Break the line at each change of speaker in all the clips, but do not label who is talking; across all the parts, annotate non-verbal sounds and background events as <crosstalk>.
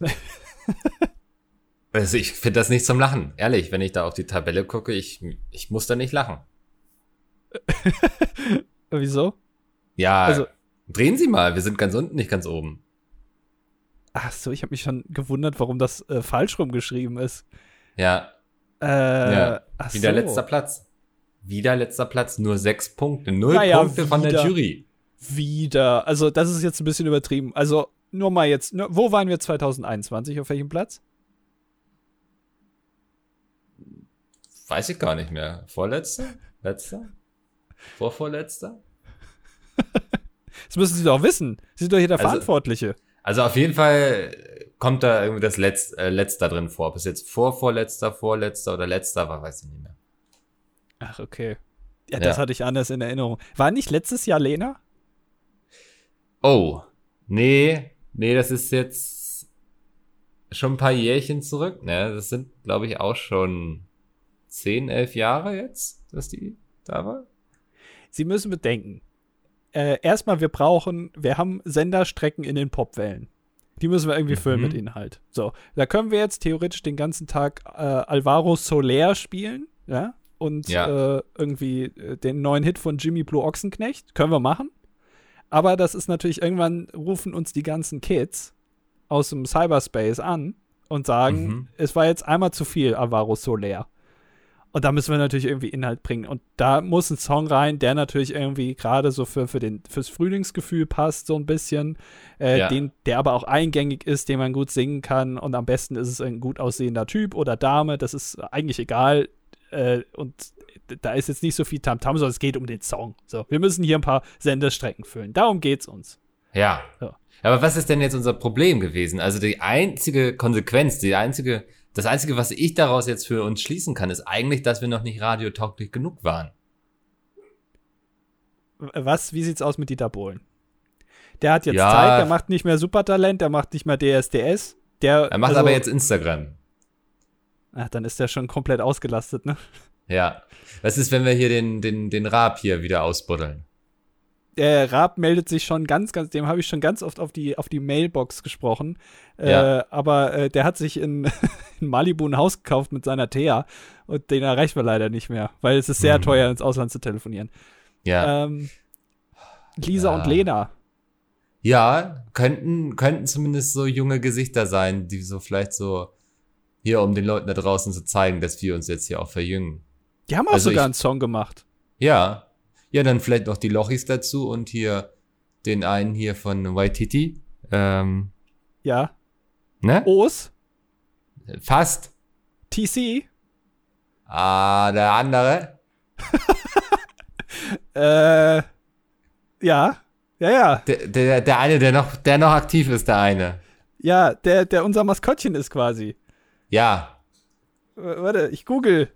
<laughs> also ich finde das nicht zum Lachen. Ehrlich, wenn ich da auf die Tabelle gucke, ich, ich muss da nicht lachen. <laughs>
Wieso?
Ja, also, drehen Sie mal, wir sind ganz unten, nicht ganz oben.
Ach so, ich habe mich schon gewundert, warum das äh, falsch rumgeschrieben ist.
Ja.
Äh, ja.
Wieder so. letzter Platz. Wieder letzter Platz, nur sechs Punkte. Null naja, Punkte wieder, von der Jury.
Wieder. Also, das ist jetzt ein bisschen übertrieben. Also, nur mal jetzt, wo waren wir 2021? Auf welchem Platz?
Weiß ich gar nicht mehr. Vorletzter? Letzter? Vorvorletzter? <laughs>
das müssen Sie doch wissen. Sie sind doch hier der also, Verantwortliche.
Also auf jeden Fall kommt da irgendwie das Letz, äh, Letzter drin vor. Ob es jetzt Vorvorletzter, Vorletzter oder Letzter war, weiß ich nicht mehr.
Ach, okay. Ja, das ja. hatte ich anders in Erinnerung. War nicht letztes Jahr Lena?
Oh, nee, nee, das ist jetzt schon ein paar Jährchen zurück. Ne, das sind, glaube ich, auch schon zehn, elf Jahre jetzt, dass die da war.
Sie müssen bedenken, äh, erstmal, wir brauchen, wir haben Senderstrecken in den Popwellen. Die müssen wir irgendwie mhm. füllen mit Inhalt. So, da können wir jetzt theoretisch den ganzen Tag äh, Alvaro Soler spielen, ja, und ja. Äh, irgendwie äh, den neuen Hit von Jimmy Blue Ochsenknecht. Können wir machen. Aber das ist natürlich, irgendwann rufen uns die ganzen Kids aus dem Cyberspace an und sagen, mhm. es war jetzt einmal zu viel Alvaro Soler. Und da müssen wir natürlich irgendwie Inhalt bringen. Und da muss ein Song rein, der natürlich irgendwie gerade so für, für den, fürs Frühlingsgefühl passt, so ein bisschen. Äh, ja. den, der aber auch eingängig ist, den man gut singen kann. Und am besten ist es ein gut aussehender Typ oder Dame. Das ist eigentlich egal. Äh, und da ist jetzt nicht so viel Tamtam, -Tam, sondern es geht um den Song. So, wir müssen hier ein paar Senderstrecken füllen. Darum geht's uns.
Ja. So. Aber was ist denn jetzt unser Problem gewesen? Also die einzige Konsequenz, die einzige das Einzige, was ich daraus jetzt für uns schließen kann, ist eigentlich, dass wir noch nicht radiotauglich genug waren.
Was? Wie sieht's aus mit Dieter Bohlen? Der hat jetzt ja, Zeit, der macht nicht mehr Supertalent, der macht nicht mehr DSDS. Der,
er macht also, aber jetzt Instagram.
Ach, dann ist der schon komplett ausgelastet, ne?
Ja. Was ist, wenn wir hier den, den, den Raab hier wieder ausbuddeln?
der Raab meldet sich schon ganz, ganz, dem habe ich schon ganz oft auf die, auf die Mailbox gesprochen. Äh, ja. Äh, aber äh, der hat sich in, <laughs> in, Malibu ein Haus gekauft mit seiner Thea und den erreichen wir leider nicht mehr, weil es ist sehr mhm. teuer, ins Ausland zu telefonieren.
Ja.
Ähm, Lisa ja. und Lena.
Ja, könnten, könnten zumindest so junge Gesichter sein, die so vielleicht so hier, um den Leuten da draußen zu zeigen, dass wir uns jetzt hier auch verjüngen.
Die haben auch also sogar ich, einen Song gemacht.
Ja, ja, dann vielleicht noch die Lochis dazu und hier den einen hier von Waititi. Ähm,
ja.
Ne?
Os?
Fast.
TC?
Ah, der andere? <laughs>
äh, ja. Ja, ja.
Der, der, der eine, der noch, der noch aktiv ist, der eine.
Ja, der, der unser Maskottchen ist quasi.
Ja.
warte, ich google.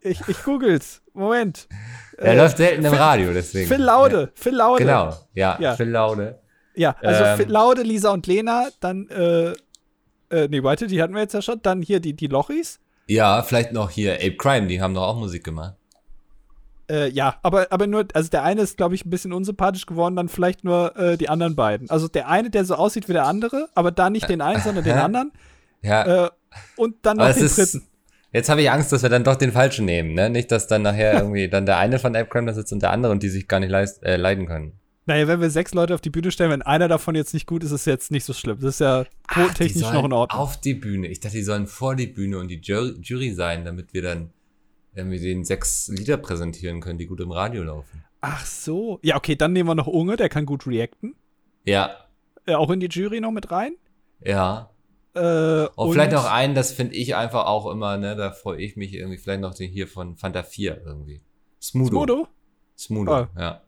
Ich, ich google's. Moment. <laughs>
Er äh, läuft selten im Radio, deswegen.
Phil Laude. Ja. Phil Laude.
Genau, ja, ja. Phil Laude.
Ja, also ähm, Phil Laude, Lisa und Lena, dann, äh, äh, nee, warte, die hatten wir jetzt ja schon. Dann hier die, die Lochis.
Ja, vielleicht noch hier Ape Crime, die haben doch auch Musik gemacht.
Äh, ja, aber, aber nur, also der eine ist, glaube ich, ein bisschen unsympathisch geworden, dann vielleicht nur äh, die anderen beiden. Also der eine, der so aussieht wie der andere, aber da nicht den einen, sondern den <laughs> anderen.
Ja.
Äh, und dann noch den dritten.
Jetzt habe ich Angst, dass wir dann doch den falschen nehmen, ne? Nicht, dass dann nachher <laughs> irgendwie dann der eine von AppCram da sitzt und der andere und die sich gar nicht leist, äh, leiden können.
Naja, wenn wir sechs Leute auf die Bühne stellen, wenn einer davon jetzt nicht gut ist, ist es jetzt nicht so schlimm. Das ist ja technisch noch in Ordnung.
Auf die Bühne. Ich dachte, die sollen vor die Bühne und die Jury, Jury sein, damit wir dann irgendwie den sechs Lieder präsentieren können, die gut im Radio laufen.
Ach so. Ja, okay, dann nehmen wir noch Unge, der kann gut reacten.
Ja.
Äh, auch in die Jury noch mit rein?
Ja.
Äh,
und, und, vielleicht noch einen, das finde ich einfach auch immer, ne, da freue ich mich irgendwie, vielleicht noch den hier von Fanta 4 irgendwie. Smudo. Smudo? Smudo, ah. ja.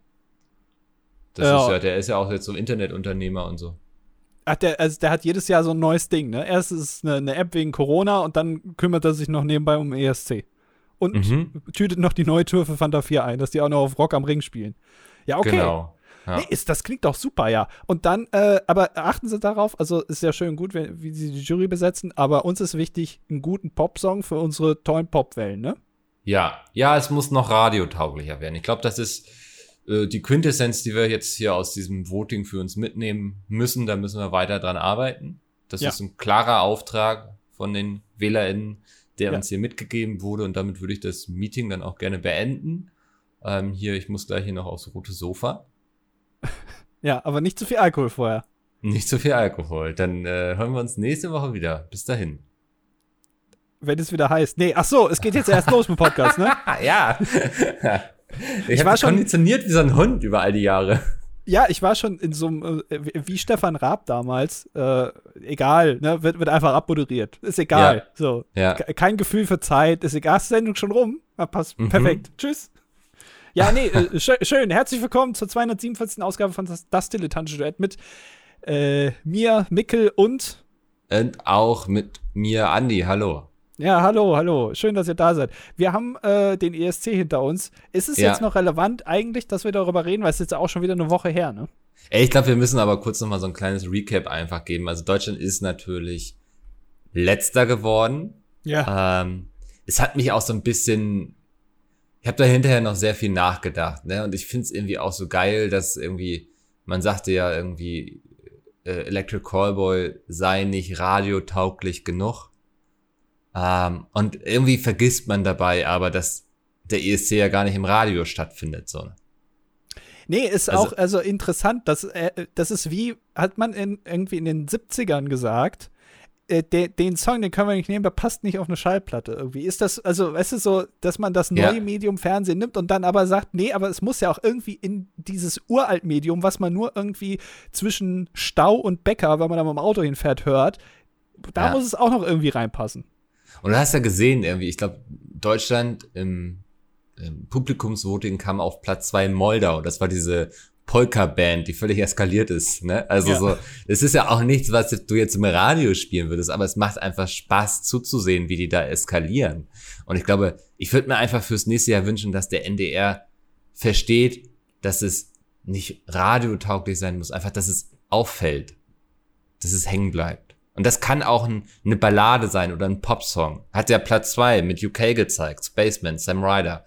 Das ja. ist ja, der ist ja auch jetzt so Internetunternehmer und so.
Ach, der, also der hat jedes Jahr so ein neues Ding, ne? Erst ist es eine, eine App wegen Corona und dann kümmert er sich noch nebenbei um ESC. Und mhm. tütet noch die neue Tour für Fanta 4 ein, dass die auch noch auf Rock am Ring spielen. Ja, okay. Genau. Ja. Nee, ist, das klingt doch super, ja. Und dann, äh, aber achten Sie darauf, also ist ja schön gut, wenn, wie Sie die Jury besetzen, aber uns ist wichtig, einen guten Popsong für unsere tollen Popwellen, ne?
Ja, ja, es muss noch radiotauglicher werden. Ich glaube, das ist äh, die Quintessenz, die wir jetzt hier aus diesem Voting für uns mitnehmen müssen. Da müssen wir weiter dran arbeiten. Das ja. ist ein klarer Auftrag von den WählerInnen, der ja. uns hier mitgegeben wurde. Und damit würde ich das Meeting dann auch gerne beenden. Ähm, hier, ich muss gleich hier noch aufs rote Sofa.
Ja, aber nicht zu viel Alkohol vorher.
Nicht zu viel Alkohol. Dann äh, hören wir uns nächste Woche wieder. Bis dahin.
Wenn es wieder heißt. Nee, ach so, es geht jetzt erst los mit Podcast, ne? <laughs>
ja. ich, ich war schon konditioniert wie so ein Hund über all die Jahre.
Ja, ich war schon in so einem, äh, wie Stefan Raab damals, äh, egal, ne, wird, wird einfach abmoderiert. Ist egal. Ja. So. Ja. Kein Gefühl für Zeit, ist egal, ist die Sendung schon rum. Passt. Mhm. Perfekt. Tschüss. Ja, nee, äh, schön, schön. Herzlich willkommen zur 247. Ausgabe von Das, das Dilettantische Duett mit äh, mir, Mickel und.
Und auch mit mir, Andi. Hallo.
Ja, hallo, hallo. Schön, dass ihr da seid. Wir haben äh, den ESC hinter uns. Ist es ja. jetzt noch relevant eigentlich, dass wir darüber reden, weil es ist jetzt auch schon wieder eine Woche her, ne?
Ey, ich glaube, wir müssen aber kurz noch mal so ein kleines Recap einfach geben. Also Deutschland ist natürlich letzter geworden. Ja. Ähm, es hat mich auch so ein bisschen, ich habe da hinterher noch sehr viel nachgedacht, ne? Und ich finde es irgendwie auch so geil, dass irgendwie, man sagte ja irgendwie, äh, Electric Callboy sei nicht radiotauglich genug. Ähm, und irgendwie vergisst man dabei aber, dass der ESC ja gar nicht im Radio stattfindet, so.
Nee, ist also, auch also interessant, dass äh, das ist wie, hat man in, irgendwie in den 70ern gesagt, äh, de, den Song, den können wir nicht nehmen, der passt nicht auf eine Schallplatte irgendwie. Ist das, also, weißt du, so, dass man das neue ja. Medium Fernsehen nimmt und dann aber sagt, nee, aber es muss ja auch irgendwie in dieses Uralt-Medium, was man nur irgendwie zwischen Stau und Bäcker, wenn man da mit dem Auto hinfährt, hört, da ja. muss es auch noch irgendwie reinpassen.
Und du hast ja gesehen, irgendwie, ich glaube, Deutschland im, im Publikumsvoting kam auf Platz zwei in Moldau. Das war diese Polka-Band, die völlig eskaliert ist. Ne? Also ja. so, es ist ja auch nichts, was du jetzt im Radio spielen würdest, aber es macht einfach Spaß zuzusehen, wie die da eskalieren. Und ich glaube, ich würde mir einfach fürs nächste Jahr wünschen, dass der NDR versteht, dass es nicht radiotauglich sein muss, einfach, dass es auffällt, dass es hängen bleibt. Und das kann auch ein, eine Ballade sein oder ein Popsong. Hat der Platz zwei mit UK gezeigt, Spaceman, Sam Ryder.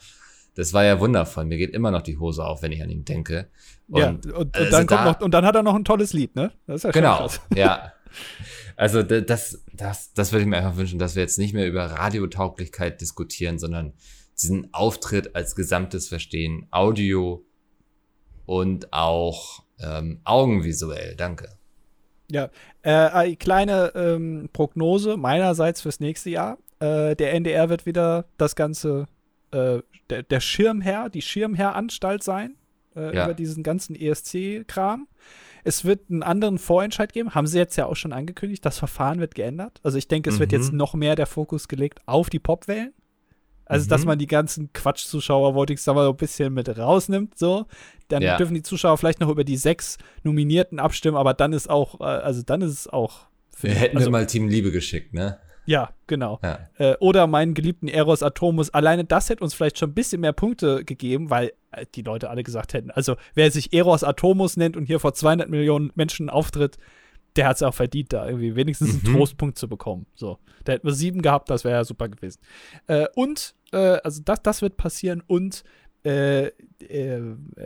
Das war ja wundervoll. Mir geht immer noch die Hose auf, wenn ich an ihn denke.
Und, ja, und, und also dann kommt da, noch, und dann hat er noch ein tolles Lied, ne?
Das ist ja genau, ja. Also das, das, das würde ich mir einfach wünschen, dass wir jetzt nicht mehr über Radiotauglichkeit diskutieren, sondern diesen Auftritt als Gesamtes verstehen, Audio und auch ähm, augenvisuell. Danke.
Ja, äh, eine kleine ähm, Prognose meinerseits fürs nächste Jahr. Äh, der NDR wird wieder das Ganze, äh, der, der, Schirmherr, die Schirmherranstalt sein äh, ja. über diesen ganzen ESC-Kram. Es wird einen anderen Vorentscheid geben, haben sie jetzt ja auch schon angekündigt. Das Verfahren wird geändert. Also ich denke, es mhm. wird jetzt noch mehr der Fokus gelegt auf die Popwellen. Also, mhm. dass man die ganzen Quatsch-Zuschauer, wollte ich sagen, mal, so ein bisschen mit rausnimmt, so. Dann ja. dürfen die Zuschauer vielleicht noch über die sechs Nominierten abstimmen, aber dann ist auch, äh, also dann ist es auch.
Wir hätten also, wir mal Team Liebe geschickt, ne?
Ja, genau. Ja. Äh, oder meinen geliebten Eros Atomus. Alleine das hätte uns vielleicht schon ein bisschen mehr Punkte gegeben, weil äh, die Leute alle gesagt hätten, also wer sich Eros Atomus nennt und hier vor 200 Millionen Menschen auftritt, der hat es auch verdient, da irgendwie wenigstens einen mhm. Trostpunkt zu bekommen. So, da hätten wir sieben gehabt, das wäre ja super gewesen. Äh, und, äh, also das, das wird passieren und äh, äh,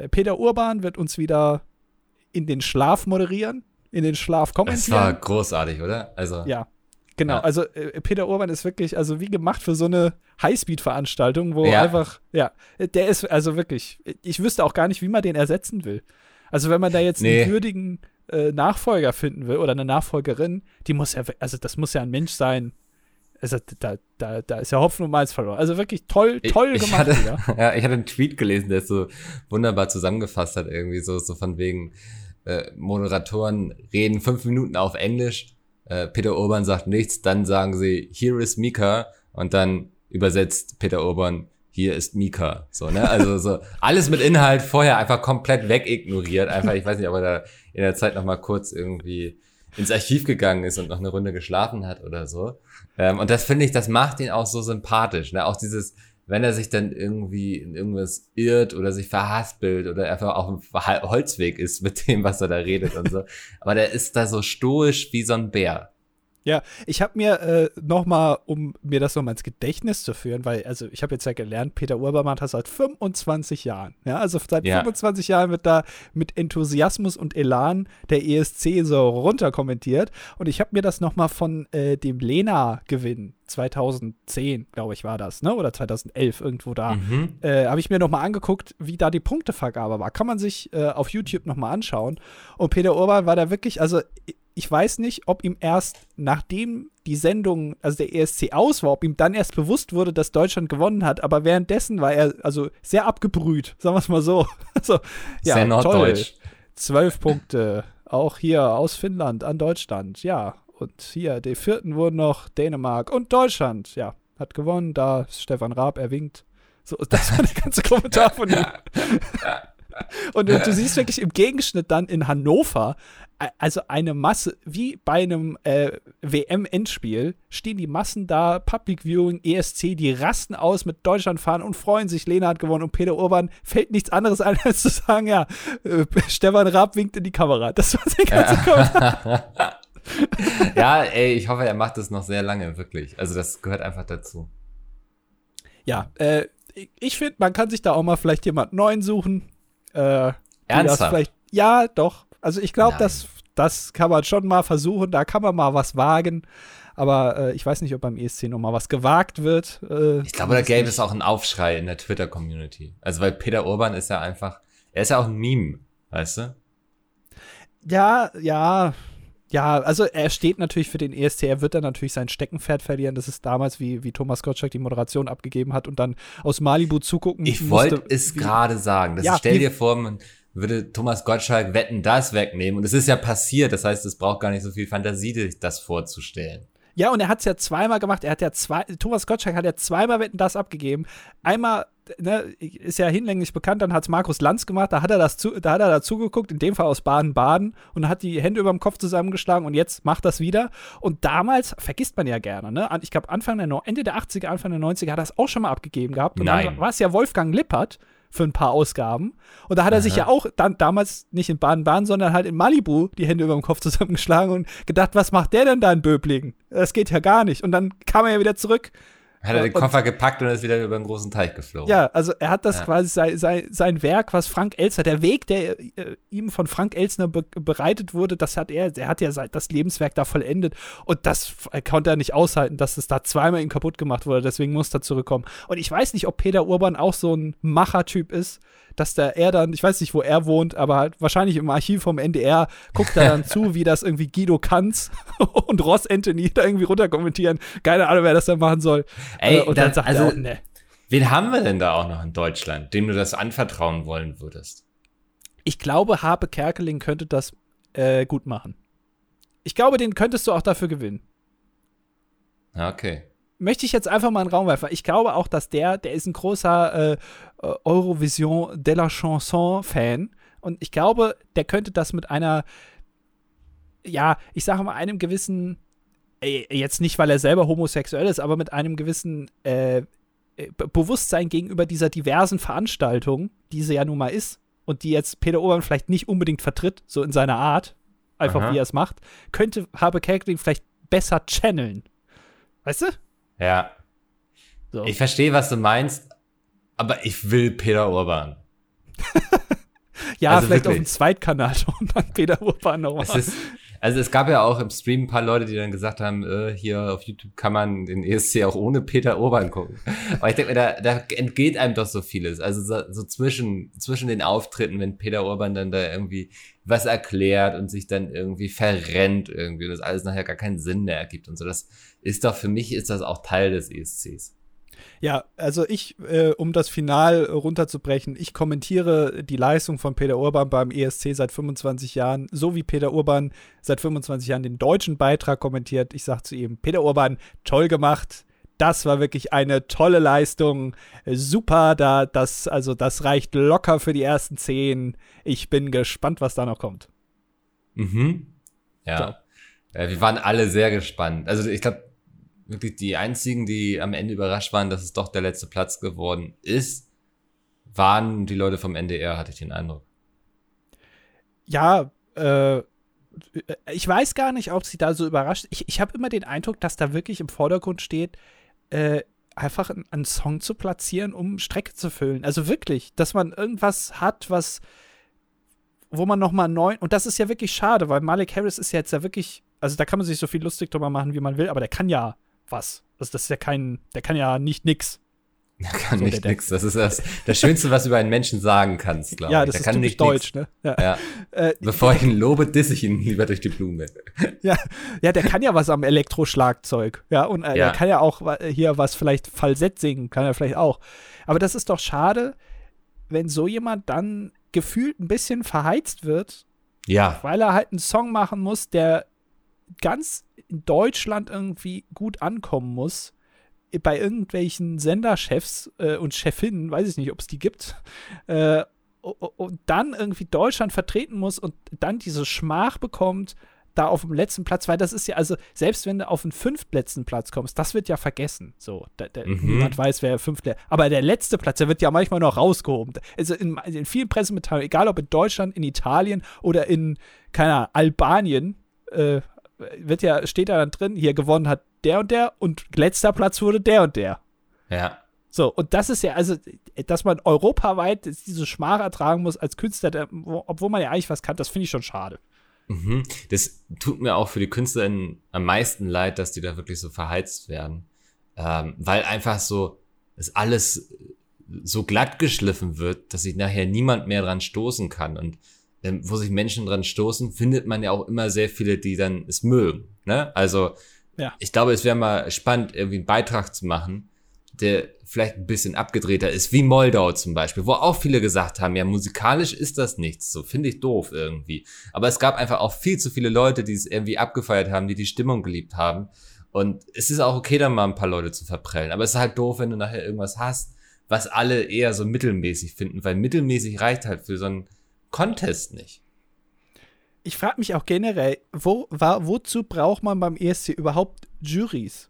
Peter Urban wird uns wieder in den Schlaf moderieren, in den Schlaf kommentieren.
Das war großartig, oder?
Also ja, genau. Ja. Also äh, Peter Urban ist wirklich, also wie gemacht für so eine Highspeed-Veranstaltung, wo ja. einfach, ja, der ist also wirklich. Ich wüsste auch gar nicht, wie man den ersetzen will. Also wenn man da jetzt nee. einen würdigen äh, Nachfolger finden will oder eine Nachfolgerin, die muss ja, also das muss ja ein Mensch sein. Also da, da, da ist ja Hopfen und Malz verloren. Also wirklich toll, toll
ich,
gemacht.
Ich hatte, <laughs> ja, ich hatte einen Tweet gelesen, der es so wunderbar zusammengefasst hat, irgendwie so, so von wegen äh, Moderatoren reden fünf Minuten auf Englisch, äh, Peter Urban sagt nichts, dann sagen sie, here is Mika und dann übersetzt Peter Urban, hier ist Mika. So, ne? Also so <laughs> alles mit Inhalt vorher einfach komplett wegignoriert. Einfach, ich weiß nicht, ob er da in der Zeit noch mal kurz irgendwie ins Archiv gegangen ist und noch eine Runde geschlafen hat oder so. Ähm, und das finde ich, das macht ihn auch so sympathisch. Ne? Auch dieses, wenn er sich dann irgendwie in irgendwas irrt oder sich verhaspelt oder einfach auf dem Holzweg ist mit dem, was er da redet und so. <laughs> Aber der ist da so stoisch wie so ein Bär.
Ja, ich habe mir äh, nochmal, um mir das nochmal ins Gedächtnis zu führen, weil, also ich habe jetzt ja gelernt, Peter Urban das seit 25 Jahren. Ja, also seit ja. 25 Jahren wird da mit Enthusiasmus und Elan der ESC so runterkommentiert. Und ich habe mir das nochmal von äh, dem Lena-Gewinn 2010, glaube ich, war das, ne? Oder 2011 irgendwo da. Mhm. Äh, habe ich mir nochmal angeguckt, wie da die Punktevergabe war. Kann man sich äh, auf YouTube nochmal anschauen. Und Peter Urban war da wirklich, also ich weiß nicht, ob ihm erst nachdem die Sendung, also der ESC aus war, ob ihm dann erst bewusst wurde, dass Deutschland gewonnen hat. Aber währenddessen war er also sehr abgebrüht, sagen wir es mal so. <laughs> Also, ja, sehr norddeutsch. Zwölf Punkte, auch hier aus Finnland an Deutschland, ja. Und hier, die vierten wurden noch Dänemark und Deutschland, ja, hat gewonnen. Da ist Stefan Raab, er winkt. So, <laughs> das war der ganze Kommentar von ihm. Und, <laughs> und, du siehst wirklich im Gegenschnitt dann in Hannover, also eine Masse, wie bei einem äh, WM-Endspiel, stehen die Massen da, Public Viewing, ESC, die rasten aus mit Deutschland fahren und freuen sich. Lena hat gewonnen und Peter Urban fällt nichts anderes ein, <laughs> als zu sagen, ja, äh, Stefan Raab winkt in die Kamera. Das war sein ganzer Kommentar. <laughs>
ja, ey, ich hoffe, er macht das noch sehr lange, wirklich. Also das gehört einfach dazu.
Ja, äh, ich finde, man kann sich da auch mal vielleicht jemand neuen suchen. Äh,
Ernsthaft?
ja, doch. Also ich glaube, das, das kann man schon mal versuchen, da kann man mal was wagen. Aber äh, ich weiß nicht, ob beim ESC noch mal was gewagt wird.
Äh, ich glaube, da gäbe es auch einen Aufschrei in der Twitter-Community. Also weil Peter Urban ist ja einfach, er ist ja auch ein Meme, weißt du?
Ja, ja, ja, also er steht natürlich für den ESC, er wird dann natürlich sein Steckenpferd verlieren. Das ist damals, wie, wie Thomas Gottschalk die Moderation abgegeben hat und dann aus Malibu zugucken
Ich wollte es gerade sagen. Das ja, stell dir vor, man würde Thomas Gottschalk Wetten das wegnehmen. Und es ist ja passiert. Das heißt, es braucht gar nicht so viel Fantasie, das vorzustellen.
Ja, und er hat es ja zweimal gemacht. Er hat ja zwei, Thomas Gottschalk hat ja zweimal Wetten das abgegeben. Einmal, ne, ist ja hinlänglich bekannt, dann hat es Markus Lanz gemacht, da hat er das zu, da hat er dazu geguckt, in dem Fall aus Baden-Baden und hat die Hände über dem Kopf zusammengeschlagen und jetzt macht das wieder. Und damals vergisst man ja gerne, ne? Ich glaube, Anfang der Ende der 80er, Anfang der 90er hat er es auch schon mal abgegeben gehabt. Und
Nein.
dann war es ja Wolfgang Lippert, für ein paar Ausgaben. Und da hat er Aha. sich ja auch dann damals nicht in Baden-Baden, sondern halt in Malibu die Hände über dem Kopf zusammengeschlagen und gedacht, was macht der denn da in Böblingen? Das geht ja gar nicht. Und dann kam er ja wieder zurück
hat er den Koffer gepackt und ist wieder über einen großen Teich geflogen.
Ja, also er hat das ja. quasi sein, sein, sein Werk, was Frank Elster, der Weg, der äh, ihm von Frank Elsner be bereitet wurde, das hat er, er hat ja das Lebenswerk da vollendet und das konnte er nicht aushalten, dass es da zweimal ihm kaputt gemacht wurde, deswegen muss er zurückkommen. Und ich weiß nicht, ob Peter Urban auch so ein Machertyp ist, dass da er dann, ich weiß nicht, wo er wohnt, aber halt wahrscheinlich im Archiv vom NDR guckt er dann <laughs> zu, wie das irgendwie Guido Kanz <laughs> und Ross Anthony da irgendwie runterkommentieren. Keine Ahnung, wer das dann machen soll.
Ey, äh, und dann, sagt also, er, ne. Wen haben wir denn da auch noch in Deutschland, dem du das anvertrauen wollen würdest?
Ich glaube, Harpe Kerkeling könnte das äh, gut machen. Ich glaube, den könntest du auch dafür gewinnen.
Okay
möchte ich jetzt einfach mal einen Raum werfen. Ich glaube auch, dass der, der ist ein großer äh, Eurovision de la Chanson-Fan. Und ich glaube, der könnte das mit einer, ja, ich sage mal, einem gewissen, äh, jetzt nicht, weil er selber homosexuell ist, aber mit einem gewissen äh, äh Bewusstsein gegenüber dieser diversen Veranstaltung, die sie ja nun mal ist, und die jetzt Peter Urban vielleicht nicht unbedingt vertritt, so in seiner Art, einfach Aha. wie er es macht, könnte Habe Kerkeling vielleicht besser channeln. Weißt du?
Ja. So. Ich verstehe, was du meinst, aber ich will Peter Urban. <laughs>
ja, also vielleicht wirklich. auf dem Zweitkanal schon dann Peter Urban nochmal.
Also es gab ja auch im Stream ein paar Leute, die dann gesagt haben, äh, hier auf YouTube kann man den ESC auch ohne Peter Urban gucken. Aber ich denke mir, da, da entgeht einem doch so vieles. Also so, so zwischen, zwischen den Auftritten, wenn Peter Urban dann da irgendwie was erklärt und sich dann irgendwie verrennt irgendwie und das alles nachher gar keinen Sinn mehr ergibt und so. Das ist doch für mich ist das auch Teil des ESCs.
Ja, also ich, äh, um das Final runterzubrechen, ich kommentiere die Leistung von Peter Urban beim ESC seit 25 Jahren, so wie Peter Urban seit 25 Jahren den deutschen Beitrag kommentiert. Ich sage zu ihm, Peter Urban, toll gemacht. Das war wirklich eine tolle Leistung. Super, da, das, also das reicht locker für die ersten zehn. Ich bin gespannt, was da noch kommt.
Mhm. Ja. So. ja wir waren alle sehr gespannt. Also ich glaube, wirklich die einzigen, die am Ende überrascht waren, dass es doch der letzte Platz geworden ist, waren die Leute vom NDR, hatte ich den Eindruck.
Ja, äh, ich weiß gar nicht, ob sie da so überrascht. Ich, ich habe immer den Eindruck, dass da wirklich im Vordergrund steht, äh, einfach einen Song zu platzieren, um Strecke zu füllen. Also wirklich, dass man irgendwas hat, was, wo man noch mal neu und das ist ja wirklich schade, weil Malik Harris ist ja jetzt ja wirklich, also da kann man sich so viel lustig drüber machen, wie man will, aber der kann ja was. Also das ist ja kein, der kann ja nicht nix.
Er kann so, nicht nix. Das ist das, das Schönste, was du über einen Menschen sagen kannst, glaube
ja, ich. Ja, das
der
ist
kann
nicht deutsch, nix. ne?
Ja. ja. Äh, Bevor ich ihn lobe, disse ich ihn <laughs> lieber durch die Blume.
Ja, ja der kann ja was am Elektroschlagzeug. Ja, und äh, ja. der kann ja auch hier was vielleicht Falsett singen, kann er vielleicht auch. Aber das ist doch schade, wenn so jemand dann gefühlt ein bisschen verheizt wird.
Ja.
Weil er halt einen Song machen muss, der ganz in Deutschland irgendwie gut ankommen muss bei irgendwelchen Senderchefs äh, und Chefinnen, weiß ich nicht, ob es die gibt, äh, und dann irgendwie Deutschland vertreten muss und dann diese Schmach bekommt, da auf dem letzten Platz, weil das ist ja, also selbst wenn du auf den fünftletzten Platz kommst, das wird ja vergessen. So, da, da, mhm. niemand weiß, wer fünfte, aber der letzte Platz, der wird ja manchmal noch rausgehoben. Also in, in vielen Pressemitteilungen, egal ob in Deutschland, in Italien oder in, keine Ahnung, Albanien, äh, wird ja, steht da dann drin, hier gewonnen hat der und der und letzter Platz wurde der und der.
Ja.
So, und das ist ja, also, dass man europaweit diese Schmach ertragen muss als Künstler, der, obwohl man ja eigentlich was kann, das finde ich schon schade.
Mhm. Das tut mir auch für die KünstlerInnen am meisten leid, dass die da wirklich so verheizt werden. Ähm, weil einfach so, es alles so glatt geschliffen wird, dass sich nachher niemand mehr dran stoßen kann. Und ähm, wo sich Menschen dran stoßen, findet man ja auch immer sehr viele, die dann es mögen. Ne? Also ja. ich glaube, es wäre mal spannend, irgendwie einen Beitrag zu machen, der vielleicht ein bisschen abgedrehter ist, wie Moldau zum Beispiel, wo auch viele gesagt haben, ja, musikalisch ist das nichts, so finde ich doof irgendwie. Aber es gab einfach auch viel zu viele Leute, die es irgendwie abgefeiert haben, die die Stimmung geliebt haben. Und es ist auch okay, dann mal ein paar Leute zu verprellen. Aber es ist halt doof, wenn du nachher irgendwas hast, was alle eher so mittelmäßig finden, weil mittelmäßig reicht halt für so einen Contest nicht.
Ich frage mich auch generell, wo, war, wozu braucht man beim ESC überhaupt Juries?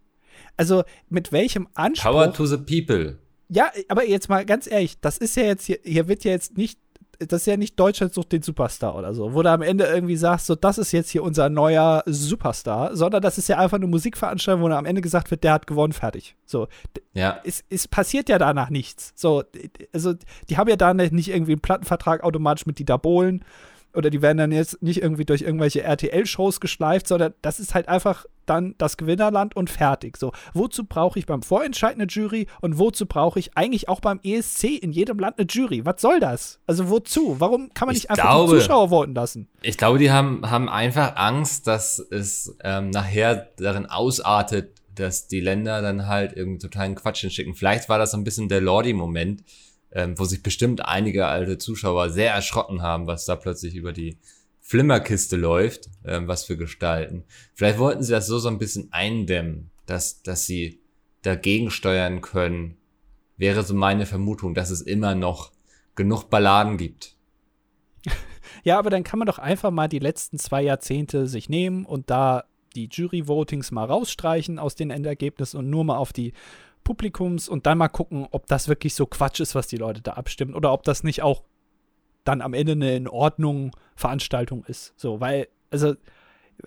Also mit welchem Anspruch.
Power to the people.
Ja, aber jetzt mal ganz ehrlich, das ist ja jetzt hier, hier wird ja jetzt nicht, das ist ja nicht Deutschland sucht den Superstar oder so, wo du am Ende irgendwie sagst, so, das ist jetzt hier unser neuer Superstar, sondern das ist ja einfach eine Musikveranstaltung, wo am Ende gesagt wird, der hat gewonnen, fertig. So.
Ja.
Es, es passiert ja danach nichts. So, also, die haben ja da nicht irgendwie einen Plattenvertrag automatisch mit Dieter Bohlen oder die werden dann jetzt nicht irgendwie durch irgendwelche RTL-Shows geschleift, sondern das ist halt einfach dann das Gewinnerland und fertig. So, wozu brauche ich beim Vorentscheid eine Jury und wozu brauche ich eigentlich auch beim ESC in jedem Land eine Jury? Was soll das? Also wozu? Warum kann man nicht ich einfach glaube, die Zuschauer voten lassen?
Ich glaube, die haben, haben einfach Angst, dass es ähm, nachher darin ausartet, dass die Länder dann halt irgendwie totalen Quatsch hinschicken. Vielleicht war das so ein bisschen der Lordi-Moment, ähm, wo sich bestimmt einige alte Zuschauer sehr erschrocken haben, was da plötzlich über die Flimmerkiste läuft, ähm, was für Gestalten. Vielleicht wollten sie das so so ein bisschen eindämmen, dass, dass sie dagegen steuern können. Wäre so meine Vermutung, dass es immer noch genug Balladen gibt. <laughs>
Ja, aber dann kann man doch einfach mal die letzten zwei Jahrzehnte sich nehmen und da die Jury-Votings mal rausstreichen aus den Endergebnissen und nur mal auf die Publikums und dann mal gucken, ob das wirklich so Quatsch ist, was die Leute da abstimmen oder ob das nicht auch dann am Ende eine in Ordnung Veranstaltung ist. So, weil, also,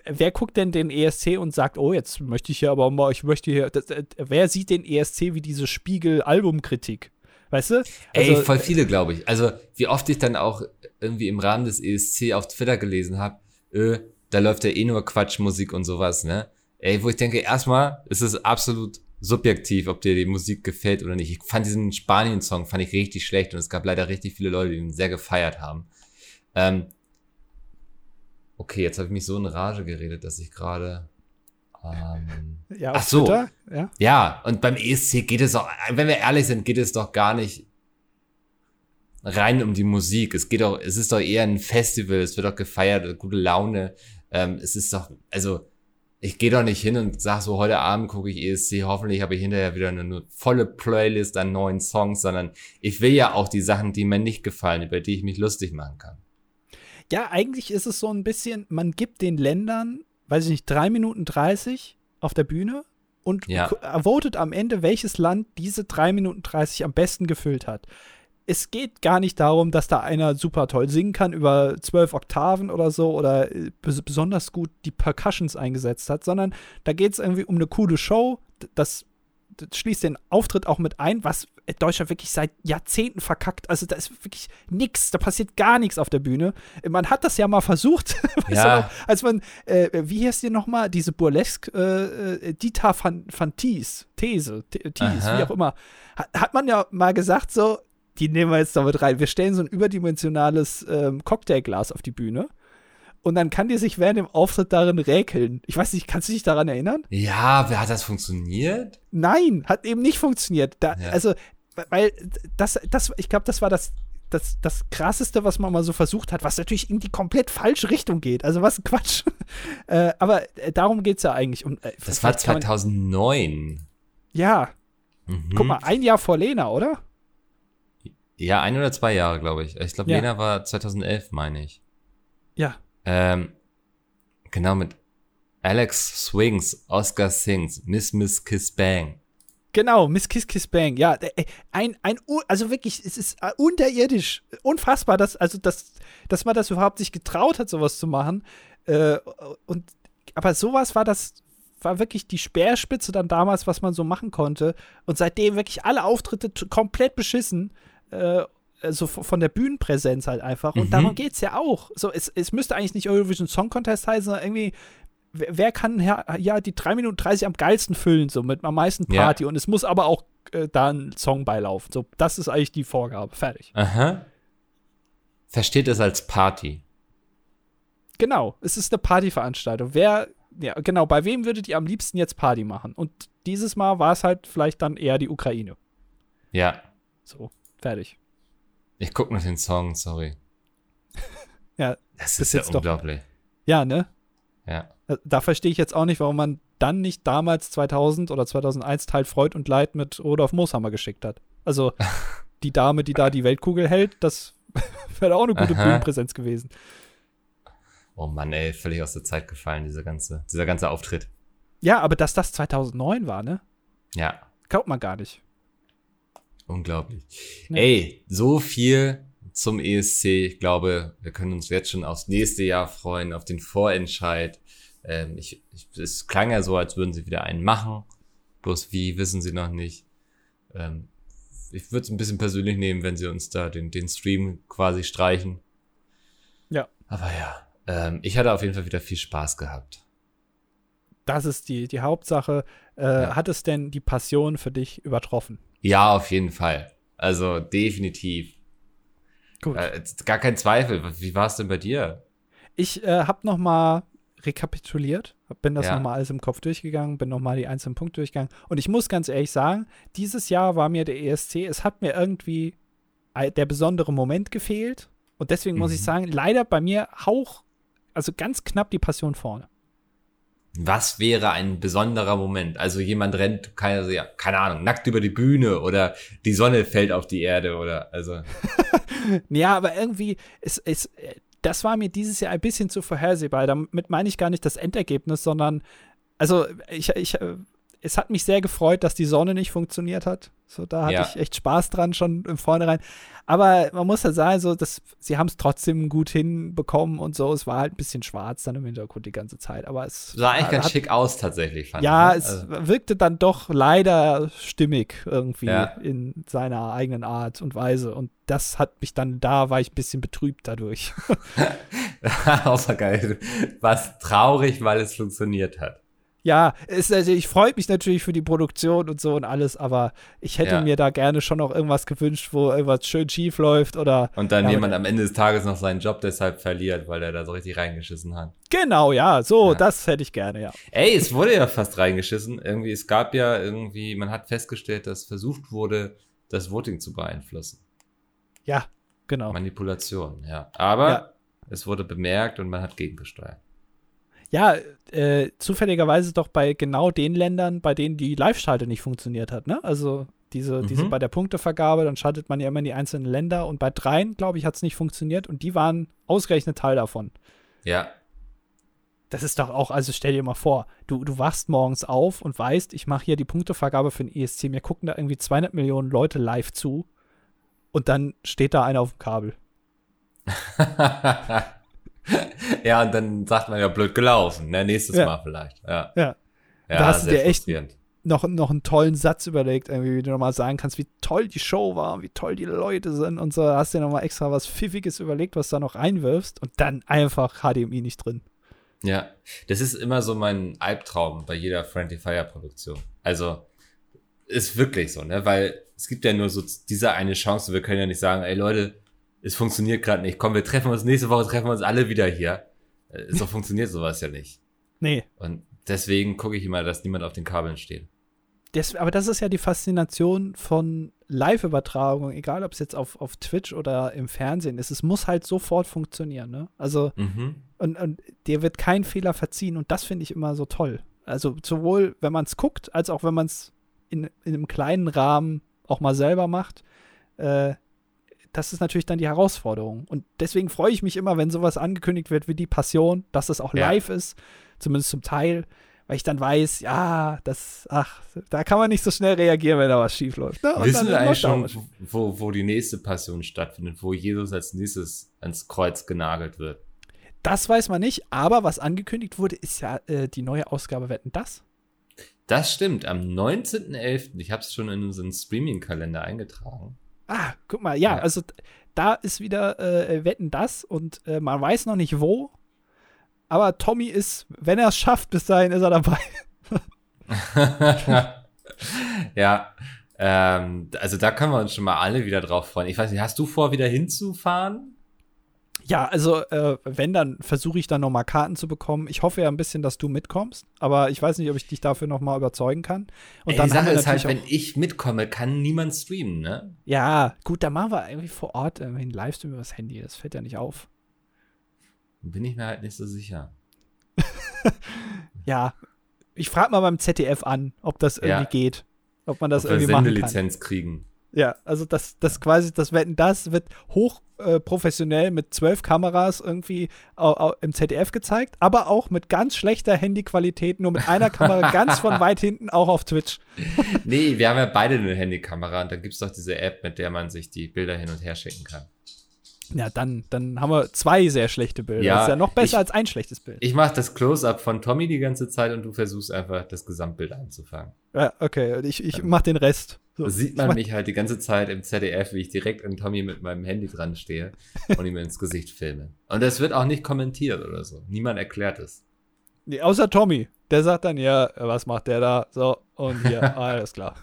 wer guckt denn den ESC und sagt, oh, jetzt möchte ich hier aber mal, ich möchte hier, das, äh, wer sieht den ESC wie diese Spiegel-Albumkritik? Weißt du?
Also, Ey, voll viele, glaube ich. Also, wie oft ich dann auch irgendwie im Rahmen des ESC auf Twitter gelesen habe, äh, da läuft ja eh nur Quatschmusik und sowas, ne? Ey, wo ich denke, erstmal ist es absolut subjektiv, ob dir die Musik gefällt oder nicht. Ich fand diesen Spanien-Song fand ich richtig schlecht und es gab leider richtig viele Leute, die ihn sehr gefeiert haben. Ähm, okay, jetzt habe ich mich so in Rage geredet, dass ich gerade ähm,
ja, ach so, Twitter,
ja. ja, und beim ESC geht es auch, wenn wir ehrlich sind, geht es doch gar nicht rein um die Musik. Es geht doch, es ist doch eher ein Festival, es wird doch gefeiert, gute Laune. Ähm, es ist doch, also ich gehe doch nicht hin und sag so, heute Abend gucke ich ESC, hoffentlich habe ich hinterher wieder eine volle Playlist an neuen Songs, sondern ich will ja auch die Sachen, die mir nicht gefallen, über die ich mich lustig machen kann.
Ja, eigentlich ist es so ein bisschen, man gibt den Ländern, weiß ich nicht, drei Minuten 30 auf der Bühne und
ja.
votet am Ende, welches Land diese drei Minuten 30 am besten gefüllt hat. Es geht gar nicht darum, dass da einer super toll singen kann über zwölf Oktaven oder so oder äh, besonders gut die Percussions eingesetzt hat, sondern da geht es irgendwie um eine coole Show. Das, das, schließt den Auftritt auch mit ein, was Deutschland wirklich seit Jahrzehnten verkackt. Also da ist wirklich nichts, da passiert gar nichts auf der Bühne. Man hat das ja mal versucht, <laughs> ja. als man, äh, wie heißt die nochmal, diese Burlesque, äh, äh Dieter van, van Thies, These, Thies, wie auch immer, hat, hat man ja mal gesagt, so, die nehmen wir jetzt damit rein. Wir stellen so ein überdimensionales ähm, Cocktailglas auf die Bühne. Und dann kann die sich während dem Auftritt darin räkeln. Ich weiß nicht, kannst du dich daran erinnern?
Ja, wer hat das funktioniert?
Nein, hat eben nicht funktioniert. Da, ja. Also, weil das, das, ich glaube, das war das, das, das krasseste, was man mal so versucht hat, was natürlich in die komplett falsche Richtung geht. Also was Quatsch. <laughs> äh, aber äh, darum geht es ja eigentlich. Um,
äh, das war 2009.
Man, ja. Mhm. Guck mal, ein Jahr vor Lena, oder?
Ja, ein oder zwei Jahre, glaube ich. Ich glaube, ja. Lena war 2011, meine ich.
Ja.
Ähm, genau, mit Alex Swings, Oscar Sings, Miss Miss Kiss Bang.
Genau, Miss Kiss Kiss Bang. Ja, äh, ein, ein, also wirklich, es ist äh, unterirdisch, unfassbar, dass, also, dass, dass man das überhaupt sich getraut hat, sowas zu machen. Äh, und, aber sowas war das, war wirklich die Speerspitze dann damals, was man so machen konnte. Und seitdem wirklich alle Auftritte komplett beschissen äh, also von der Bühnenpräsenz halt einfach. Und mhm. darum geht es ja auch. So, es, es müsste eigentlich nicht Eurovision Song Contest heißen, sondern irgendwie, wer, wer kann ja, ja, die 3 Minuten 30 am geilsten füllen, so mit am meisten Party. Ja. Und es muss aber auch äh, da ein Song beilaufen. So, das ist eigentlich die Vorgabe. Fertig.
Aha. Versteht es als Party.
Genau, es ist eine Partyveranstaltung. Wer, ja, genau, bei wem würdet ihr am liebsten jetzt Party machen? Und dieses Mal war es halt vielleicht dann eher die Ukraine.
Ja.
So. Fertig.
Ich guck noch den Song, sorry. <laughs>
ja,
das ist ja unglaublich. Doch,
ja, ne?
Ja.
Da verstehe ich jetzt auch nicht, warum man dann nicht damals 2000 oder 2001 Teil Freud und Leid mit Rudolf Mooshammer geschickt hat. Also <laughs> die Dame, die da die Weltkugel hält, das <laughs> wäre auch eine gute Aha. Bühnenpräsenz gewesen.
Oh Mann, ey, völlig aus der Zeit gefallen, diese ganze, dieser ganze Auftritt.
Ja, aber dass das 2009 war, ne?
Ja.
Glaubt man gar nicht.
Unglaublich. Ja. Ey, so viel zum ESC. Ich glaube, wir können uns jetzt schon aufs nächste Jahr freuen, auf den Vorentscheid. Ähm, ich, ich, es klang ja so, als würden sie wieder einen machen. Bloß wie, wissen sie noch nicht. Ähm, ich würde es ein bisschen persönlich nehmen, wenn sie uns da den, den Stream quasi streichen.
Ja.
Aber ja, ähm, ich hatte auf jeden Fall wieder viel Spaß gehabt.
Das ist die, die Hauptsache. Äh, ja. Hat es denn die Passion für dich übertroffen?
Ja, auf jeden Fall. Also definitiv. Gut. Äh, gar kein Zweifel. Wie war es denn bei dir?
Ich äh, habe noch mal rekapituliert, bin das ja. noch mal alles im Kopf durchgegangen, bin noch mal die einzelnen Punkte durchgegangen und ich muss ganz ehrlich sagen, dieses Jahr war mir der ESC, es hat mir irgendwie der besondere Moment gefehlt und deswegen mhm. muss ich mhm. sagen, leider bei mir Hauch, also ganz knapp die Passion vorne
was wäre ein besonderer Moment? Also jemand rennt, keine, ja, keine Ahnung, nackt über die Bühne oder die Sonne fällt auf die Erde oder also. <laughs>
ja, aber irgendwie, es, es, das war mir dieses Jahr ein bisschen zu vorhersehbar. Damit meine ich gar nicht das Endergebnis, sondern also ich, ich, es hat mich sehr gefreut, dass die Sonne nicht funktioniert hat. So, da hatte ja. ich echt Spaß dran schon im Vornherein. Aber man muss ja sagen, so, dass, sie haben es trotzdem gut hinbekommen und so. Es war halt ein bisschen schwarz dann im Hintergrund die ganze Zeit. Aber es
sah eigentlich ganz schick aus, tatsächlich,
fand ja, ich. Ja, ne? es also. wirkte dann doch leider stimmig irgendwie ja. in seiner eigenen Art und Weise. Und das hat mich dann, da war ich ein bisschen betrübt dadurch. <laughs>
Außer geil. Was traurig, weil es funktioniert hat
ja, ist, also ich freue mich natürlich für die Produktion und so und alles, aber ich hätte ja. mir da gerne schon noch irgendwas gewünscht, wo irgendwas schön schief läuft oder.
Und dann ja, jemand am Ende des Tages noch seinen Job deshalb verliert, weil er da so richtig reingeschissen hat.
Genau, ja, so, ja. das hätte ich gerne, ja.
Ey, es wurde ja fast reingeschissen. Irgendwie, es gab ja irgendwie, man hat festgestellt, dass versucht wurde, das Voting zu beeinflussen.
Ja, genau.
Manipulation, ja. Aber es wurde bemerkt und man hat gegengesteuert.
Ja, äh, zufälligerweise doch bei genau den Ländern, bei denen die Live-Schalte nicht funktioniert hat, ne? Also diese, mhm. diese bei der Punktevergabe, dann schaltet man ja immer in die einzelnen Länder und bei dreien, glaube ich, hat es nicht funktioniert und die waren ausgerechnet Teil davon.
Ja.
Das ist doch auch, also stell dir mal vor, du, du wachst morgens auf und weißt, ich mache hier die Punktevergabe für den ESC, mir gucken da irgendwie 200 Millionen Leute live zu und dann steht da einer auf dem Kabel. <laughs> <laughs>
ja, und dann sagt man ja blöd gelaufen, ne? Nächstes ja. Mal vielleicht. Ja.
Ja. ja da hast du dir echt noch, noch einen tollen Satz überlegt, irgendwie, wie du nochmal sagen kannst, wie toll die Show war, wie toll die Leute sind und so. Hast dir nochmal extra was Pfiffiges überlegt, was du da noch reinwirfst und dann einfach HDMI nicht drin.
Ja, das ist immer so mein Albtraum bei jeder Friendly Fire Produktion. Also, ist wirklich so, ne? Weil es gibt ja nur so diese eine Chance. Wir können ja nicht sagen, ey Leute, es funktioniert gerade nicht. Komm, wir treffen uns nächste Woche, treffen wir uns alle wieder hier. Äh, so <laughs> funktioniert sowas ja nicht.
Nee.
Und deswegen gucke ich immer, dass niemand auf den Kabeln steht.
Das, aber das ist ja die Faszination von Live-Übertragung, egal ob es jetzt auf, auf Twitch oder im Fernsehen ist. Es muss halt sofort funktionieren, ne? Also, mhm. und, und dir wird kein Fehler verziehen und das finde ich immer so toll. Also, sowohl wenn man es guckt, als auch wenn man es in, in einem kleinen Rahmen auch mal selber macht. Äh, das ist natürlich dann die Herausforderung. Und deswegen freue ich mich immer, wenn sowas angekündigt wird wie die Passion, dass das auch ja. live ist, zumindest zum Teil weil ich dann weiß, ja, das, ach, da kann man nicht so schnell reagieren, wenn da was schief läuft. Ne?
Wissen wir eigentlich schon, wo, wo die nächste Passion stattfindet, wo Jesus als nächstes ans Kreuz genagelt wird?
Das weiß man nicht, aber was angekündigt wurde, ist ja äh, die neue Ausgabe Wetten das?
Das stimmt, am 19.11. Ich habe es schon in unseren Streaming-Kalender eingetragen.
Ah, guck mal, ja, ja. also da ist wieder äh, Wetten das und äh, man weiß noch nicht wo, aber Tommy ist, wenn er es schafft, bis dahin ist er dabei. <laughs> <laughs>
ja, ähm, also da können wir uns schon mal alle wieder drauf freuen. Ich weiß nicht, hast du vor, wieder hinzufahren?
Ja, also äh, wenn, dann versuche ich dann noch mal Karten zu bekommen. Ich hoffe ja ein bisschen, dass du mitkommst, aber ich weiß nicht, ob ich dich dafür noch mal überzeugen kann.
Und Ey, dann die Sache ist halt, wenn ich mitkomme, kann niemand streamen, ne?
Ja, gut, dann machen wir irgendwie vor Ort irgendwie einen Livestream über das Handy. Das fällt ja nicht auf.
Bin ich mir halt nicht so sicher. <laughs>
ja, ich frage mal beim ZDF an, ob das irgendwie ja. geht. Ob man das ob irgendwie machen kann.
Lizenz kriegen.
Ja, also das, das quasi, das Wetten, das wird hoch äh, professionell mit zwölf Kameras irgendwie au, au, im ZDF gezeigt, aber auch mit ganz schlechter Handyqualität, nur mit einer Kamera <laughs> ganz von weit hinten auch auf Twitch. <laughs>
nee, wir haben ja beide eine Handykamera und dann gibt es doch diese App, mit der man sich die Bilder hin und her schicken kann.
Ja, dann, dann haben wir zwei sehr schlechte Bilder. Ja, das ist ja noch besser ich, als ein schlechtes Bild.
Ich mache das Close-Up von Tommy die ganze Zeit und du versuchst einfach das Gesamtbild einzufangen.
Ja, okay. Ich, ich mache den Rest.
So, sieht man mich halt die ganze Zeit im ZDF, wie ich direkt an Tommy mit meinem Handy dran stehe und ihm ins Gesicht filme. Und das wird auch nicht kommentiert oder so. Niemand erklärt es.
Nee, außer Tommy. Der sagt dann, ja, was macht der da? So, und hier, <laughs> alles klar.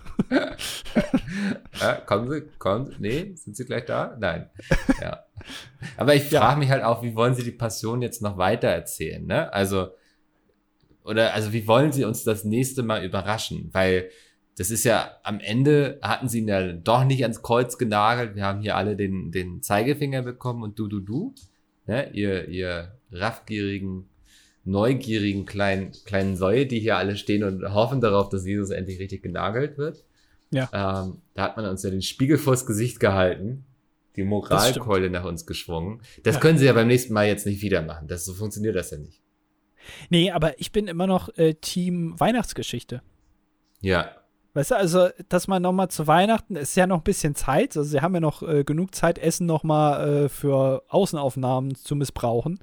ja, kommen Sie, kommen Sie, nee, sind Sie gleich da? Nein. Ja. Aber ich frage ja. mich halt auch, wie wollen Sie die Passion jetzt noch weiter erzählen, ne? Also, oder, also, wie wollen Sie uns das nächste Mal überraschen? Weil, das ist ja, am Ende hatten Sie ihn ja doch nicht ans Kreuz genagelt. Wir haben hier alle den, den Zeigefinger bekommen und du, du, du, ne? Ihr, ihr raffgierigen neugierigen kleinen, kleinen Säue, die hier alle stehen und hoffen darauf, dass Jesus endlich richtig genagelt wird.
Ja.
Ähm, da hat man uns ja den Spiegel vors Gesicht gehalten, die Moralkeule nach uns geschwungen. Das ja. können sie ja beim nächsten Mal jetzt nicht wieder machen. Das, so funktioniert das ja nicht.
Nee, aber ich bin immer noch äh, Team Weihnachtsgeschichte.
Ja.
Weißt du, also, dass man nochmal zu Weihnachten, ist ja noch ein bisschen Zeit, also sie haben ja noch äh, genug Zeit, Essen nochmal äh, für Außenaufnahmen zu missbrauchen.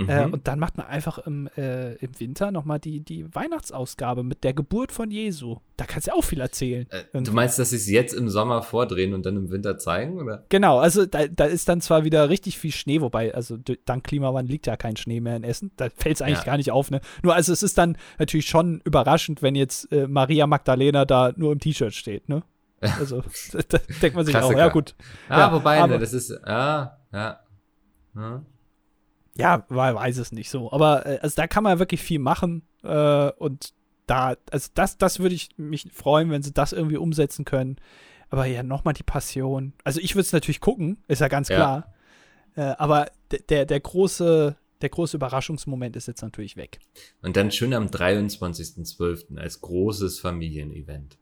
Äh, mhm. Äh, und dann macht man einfach im, äh, im Winter nochmal die, die Weihnachtsausgabe mit der Geburt von Jesu. Da kannst du ja auch viel erzählen.
Äh, du meinst, dass sie es jetzt im Sommer vordrehen und dann im Winter zeigen, oder?
Genau, also da, da ist dann zwar wieder richtig viel Schnee, wobei, also dank Klimawandel liegt ja kein Schnee mehr in Essen. Da fällt es eigentlich ja. gar nicht auf, ne? Nur also es ist dann natürlich schon überraschend, wenn jetzt äh, Maria Magdalena da nur im T-Shirt steht, ne? Also, <laughs> da denkt man sich Klassiker. auch, ja gut.
Ah, ja, wobei, aber, ne, das ist, ja, ja. Ja.
Ja, weiß es nicht so. Aber äh, also da kann man wirklich viel machen. Äh, und da, also das, das würde ich mich freuen, wenn sie das irgendwie umsetzen können. Aber ja, nochmal die Passion. Also ich würde es natürlich gucken, ist ja ganz klar. Ja. Äh, aber der, der große, der große Überraschungsmoment ist jetzt natürlich weg.
Und dann schön am 23.12. als großes Familienevent.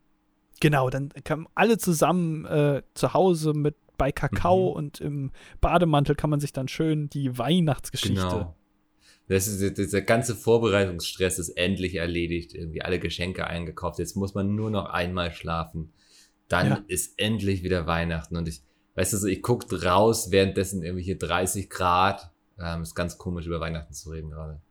Genau, dann kommen alle zusammen äh, zu Hause mit bei Kakao mhm. und im Bademantel kann man sich dann schön die Weihnachtsgeschichte. Genau.
Das ist, dieser ganze Vorbereitungsstress ist endlich erledigt. Irgendwie alle Geschenke eingekauft. Jetzt muss man nur noch einmal schlafen. Dann ja. ist endlich wieder Weihnachten. Und ich, weißt du, so, ich guck raus, währenddessen irgendwie hier 30 Grad. Ähm, ist ganz komisch, über Weihnachten zu reden gerade.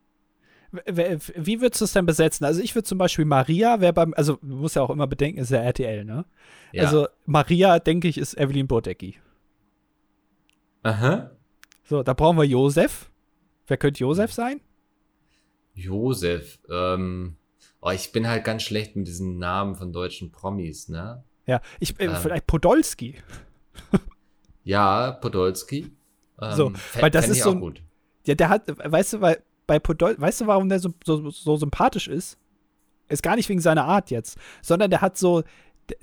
Wie würdest du es denn besetzen? Also ich würde zum Beispiel Maria, wer beim, also du musst ja auch immer bedenken, ist ja RTL, ne? Ja. Also Maria, denke ich, ist Evelyn Bodecki.
Aha.
So, da brauchen wir Josef. Wer könnte Josef sein?
Josef, ähm, oh, ich bin halt ganz schlecht mit diesen Namen von deutschen Promis, ne?
Ja, ich, äh, ähm, vielleicht Podolski.
ja, Podolski.
Ähm, so, weil das ist so ein, gut. Ja, der hat, weißt du, weil bei Podolski, weißt du, warum der so, so, so sympathisch ist? Ist gar nicht wegen seiner Art jetzt, sondern der hat so,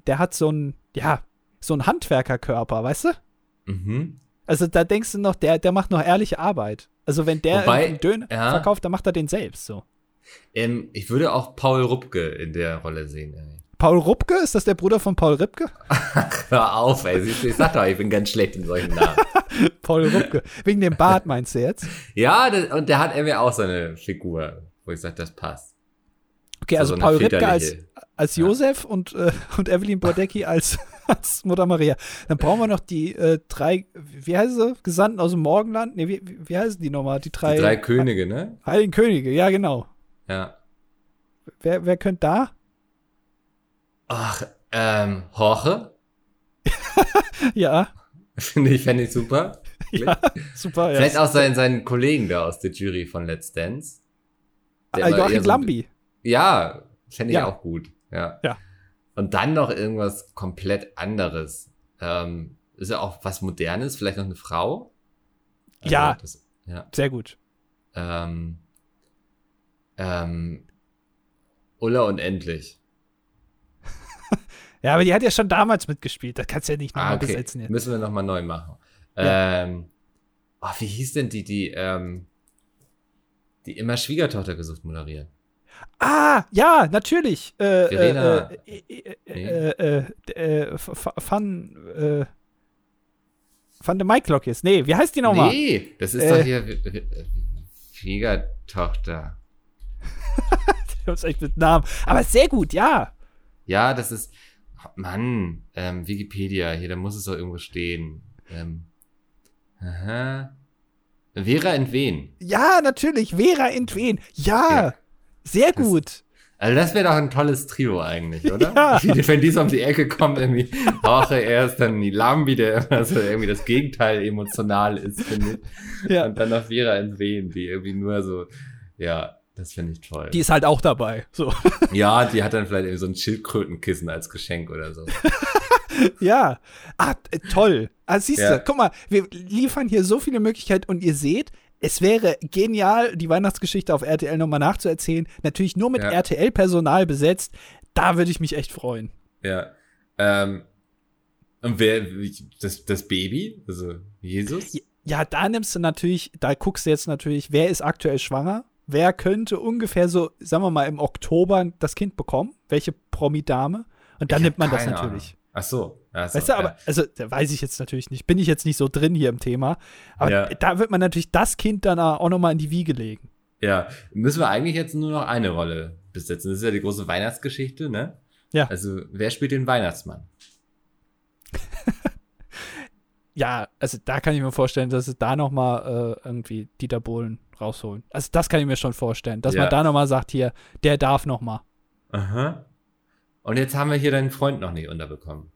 der hat so ein, ja, so ein Handwerkerkörper, weißt du?
Mhm.
Also da denkst du noch, der, der macht noch ehrliche Arbeit. Also wenn der Wobei, einen Döner ja, verkauft, dann macht er den selbst so.
Ähm, ich würde auch Paul Rupke in der Rolle sehen. Ey.
Paul Rupke? Ist das der Bruder von Paul Ripke?
Hör auf, ey. Ich sag doch, ich bin ganz schlecht in solchen Namen. <laughs>
Paul Rupke. Wegen dem Bart meinst du jetzt?
Ja, das, und der hat irgendwie auch so eine Figur, wo ich sage, das passt.
Okay, also so Paul Ripke als, als Josef ja. und, äh, und Evelyn Bordecki als, <laughs> als Mutter Maria. Dann brauchen wir noch die äh, drei, wie heißen sie? Gesandten aus dem Morgenland? Nee, wie, wie heißen die nochmal? Die drei.
Die drei Könige, ne?
Heiligen Könige, ja, genau.
Ja.
Wer, wer könnte da?
Ach, ähm, Jorge? <laughs>
ja.
Finde ich, fände ich super.
Ja, super,
ja. Vielleicht auch seinen, seinen Kollegen da aus der Jury von Let's Dance.
Ah, Joachim so, Lambi.
Ja, fände ich ja. auch gut. Ja.
ja.
Und dann noch irgendwas komplett anderes. Ähm, ist ja auch was Modernes, vielleicht noch eine Frau.
Also ja, das, ja, sehr gut.
Ähm, ähm, Ulla und endlich.
Ja, aber die hat ja schon damals mitgespielt. Das kannst du ja nicht nochmal ah, okay. besetzen
jetzt. Müssen wir nochmal neu machen. Ja. Ähm, oh, wie hieß denn die, die, ähm, die immer Schwiegertochter gesucht moderieren?
Ah, ja, natürlich. Äh, Verena. Äh, äh, äh, Van, äh, Van de Maiklock ist. Nee, wie heißt die nochmal?
Nee, das ist doch hier Schwiegertochter. <laughs>
das ist echt mit Namen. Aber sehr gut, ja.
Ja, das ist, Mann, ähm, Wikipedia, hier, da muss es doch irgendwo stehen. Ähm, aha. Vera Entwen.
Ja, natürlich, Vera Entwen. Ja, ja. sehr gut. Das,
also das wäre doch ein tolles Trio eigentlich, oder? Ja. Wenn die so um die Ecke kommt, irgendwie, Jorge erst, dann die Lambi, der immer so irgendwie das Gegenteil emotional ist, finde ich. Ja. Und dann noch Vera Entwen, die irgendwie nur so, ja, das finde ich toll.
Die ist halt auch dabei. So. <laughs>
Ja, die hat dann vielleicht irgendwie so ein Schildkrötenkissen als Geschenk oder so. <laughs>
ja. Ah, toll. Ah, siehst du, ja. guck mal, wir liefern hier so viele Möglichkeiten und ihr seht, es wäre genial, die Weihnachtsgeschichte auf RTL nochmal nachzuerzählen. Natürlich nur mit ja. RTL-Personal besetzt. Da würde ich mich echt freuen.
Ja. Ähm, und wer, das, das Baby, also Jesus?
Ja, da nimmst du natürlich, da guckst du jetzt natürlich, wer ist aktuell schwanger? Wer könnte ungefähr so, sagen wir mal, im Oktober das Kind bekommen? Welche Promi-Dame? Und dann nimmt man das natürlich.
Ahnung. Ach so.
Ach weißt du, aber, also, da weiß ich jetzt natürlich nicht, bin ich jetzt nicht so drin hier im Thema. Aber ja. da wird man natürlich das Kind dann auch nochmal in die Wiege legen.
Ja, müssen wir eigentlich jetzt nur noch eine Rolle besetzen. Das ist ja die große Weihnachtsgeschichte, ne?
Ja.
Also, wer spielt den Weihnachtsmann? <laughs>
ja, also da kann ich mir vorstellen, dass es da nochmal äh, irgendwie Dieter Bohlen rausholen. Also das kann ich mir schon vorstellen, dass ja. man da nochmal sagt, hier, der darf nochmal.
Aha. Und jetzt haben wir hier deinen Freund noch nicht unterbekommen.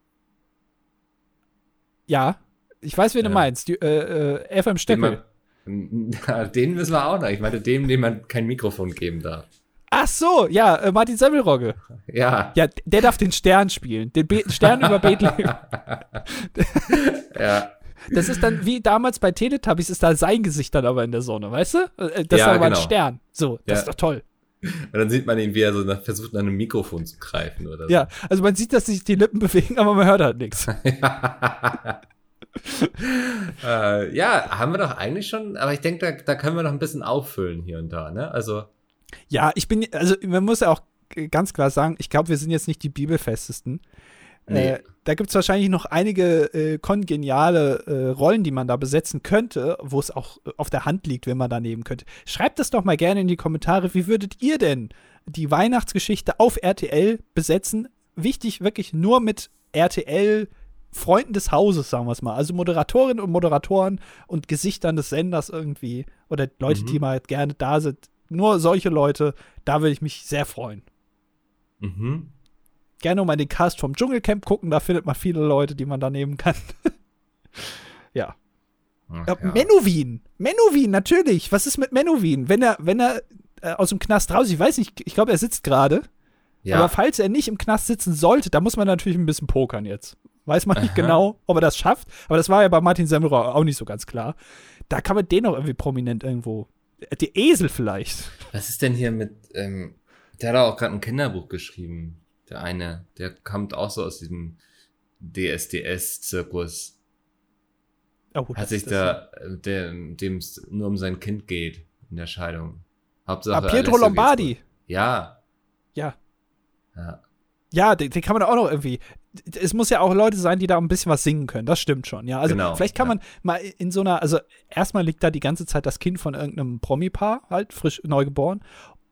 Ja, ich weiß, wen ja. du meinst. Die, äh, äh, FM.
Den, man, <laughs> den müssen wir auch noch. Ich meine, dem, dem man kein Mikrofon geben darf.
Ach so, ja, äh, Martin Semmelrogge.
Ja.
Ja, der darf den Stern spielen. Den Be Stern über Bethlehem. <laughs>
ja.
Das ist dann wie damals bei Teletubbies, ist da sein Gesicht dann aber in der Sonne, weißt du? Äh, das ja, ist aber genau. ein Stern. So, das ja. ist doch toll.
Und dann sieht man ihn, wie er so versucht, an einem Mikrofon zu greifen oder so.
Ja, also man sieht, dass sich die Lippen bewegen, aber man hört halt nichts. <laughs>
äh, ja, haben wir doch eigentlich schon, aber ich denke, da, da können wir noch ein bisschen auffüllen hier und da, ne? Also.
Ja, ich bin, also man muss ja auch ganz klar sagen, ich glaube, wir sind jetzt nicht die Bibelfestesten. Nee. Äh, da gibt es wahrscheinlich noch einige äh, kongeniale äh, Rollen, die man da besetzen könnte, wo es auch äh, auf der Hand liegt, wenn man daneben könnte. Schreibt es doch mal gerne in die Kommentare. Wie würdet ihr denn die Weihnachtsgeschichte auf RTL besetzen? Wichtig, wirklich nur mit RTL Freunden des Hauses, sagen wir es mal. Also Moderatorinnen und Moderatoren und Gesichtern des Senders irgendwie. Oder Leute, mhm. die mal gerne da sind. Nur solche Leute, da würde ich mich sehr freuen. Mhm. Gerne mal den Cast vom Dschungelcamp gucken, da findet man viele Leute, die man da nehmen kann. <laughs> ja. Ach, ja. Menowin. Menowin, natürlich. Was ist mit Menowin? Wenn er, wenn er äh, aus dem Knast raus, ich weiß nicht, ich glaube, er sitzt gerade. Ja. Aber falls er nicht im Knast sitzen sollte, da muss man natürlich ein bisschen pokern jetzt. Weiß man nicht Aha. genau, ob er das schafft. Aber das war ja bei Martin Semmelrau auch nicht so ganz klar. Da kann man den auch irgendwie prominent irgendwo. Äh, der Esel vielleicht.
Was ist denn hier mit, ähm, der hat auch gerade ein Kinderbuch geschrieben. Der eine, der kommt auch so aus diesem DSDS-Zirkus. Oh, hat sich da, äh, dem es nur um sein Kind geht in der Scheidung.
Hauptsache. Ah, Pietro Alessio Lombardi.
Ja.
Ja. Ja. Ja, den, den, kann man auch noch irgendwie. Es muss ja auch Leute sein, die da ein bisschen was singen können. Das stimmt schon. Ja, also genau, vielleicht kann ja. man mal in so einer. Also erstmal liegt da die ganze Zeit das Kind von irgendeinem Promi-Paar, halt frisch neugeboren.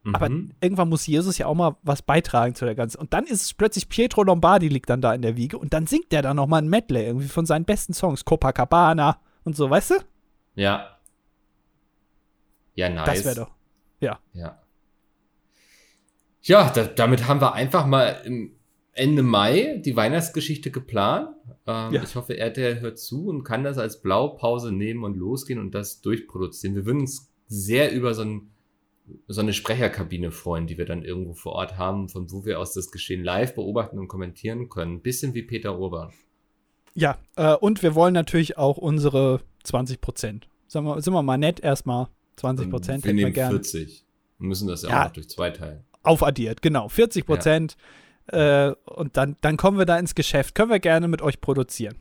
Mhm. Aber irgendwann muss Jesus ja auch mal was beitragen zu der ganzen. Und dann ist es plötzlich Pietro Lombardi liegt dann da in der Wiege und dann singt der da noch mal ein Medley irgendwie von seinen besten Songs, Copacabana und so, weißt du?
Ja. Ja, nice.
Das wäre doch. Ja.
Ja. Ja, da, damit haben wir einfach mal im Ende Mai die Weihnachtsgeschichte geplant. Ähm, ja. Ich hoffe, RTL hört zu und kann das als Blaupause nehmen und losgehen und das durchproduzieren. Wir würden uns sehr über so, ein, so eine Sprecherkabine freuen, die wir dann irgendwo vor Ort haben, von wo wir aus das Geschehen live beobachten und kommentieren können. bisschen wie Peter Urban.
Ja, äh, und wir wollen natürlich auch unsere 20 Prozent. Sind wir, sind wir mal nett erstmal. 20 Prozent
hätten wir gern. 40. Wir müssen das ja, ja, auch durch zwei teilen.
Aufaddiert, genau. 40 Prozent. Ja. Äh, und dann, dann kommen wir da ins Geschäft. Können wir gerne mit euch produzieren.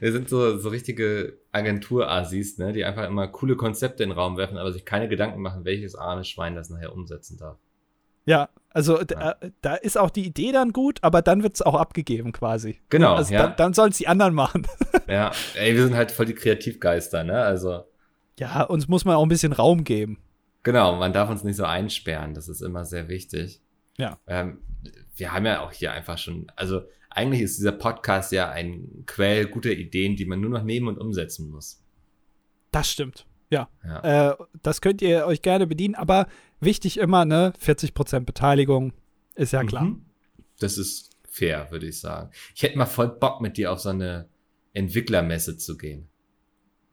Wir sind so, so richtige Agentur-Asis, ne, die einfach immer coole Konzepte in den Raum werfen, aber sich keine Gedanken machen, welches arme Schwein das nachher umsetzen darf.
Ja, also ja. Da, da, ist auch die Idee dann gut, aber dann wird es auch abgegeben quasi.
Genau.
Also
ja.
dann, dann sollen es die anderen machen. <laughs>
ja, ey, wir sind halt voll die Kreativgeister, ne? Also.
Ja, uns muss man auch ein bisschen Raum geben.
Genau, man darf uns nicht so einsperren, das ist immer sehr wichtig.
Ja.
Ähm, wir haben ja auch hier einfach schon, also eigentlich ist dieser Podcast ja ein Quell guter Ideen, die man nur noch nehmen und umsetzen muss.
Das stimmt. Ja. ja. Äh, das könnt ihr euch gerne bedienen, aber wichtig immer, ne, 40% Beteiligung, ist ja klar. Mhm.
Das ist fair, würde ich sagen. Ich hätte mal voll Bock mit dir auf so eine Entwicklermesse zu gehen.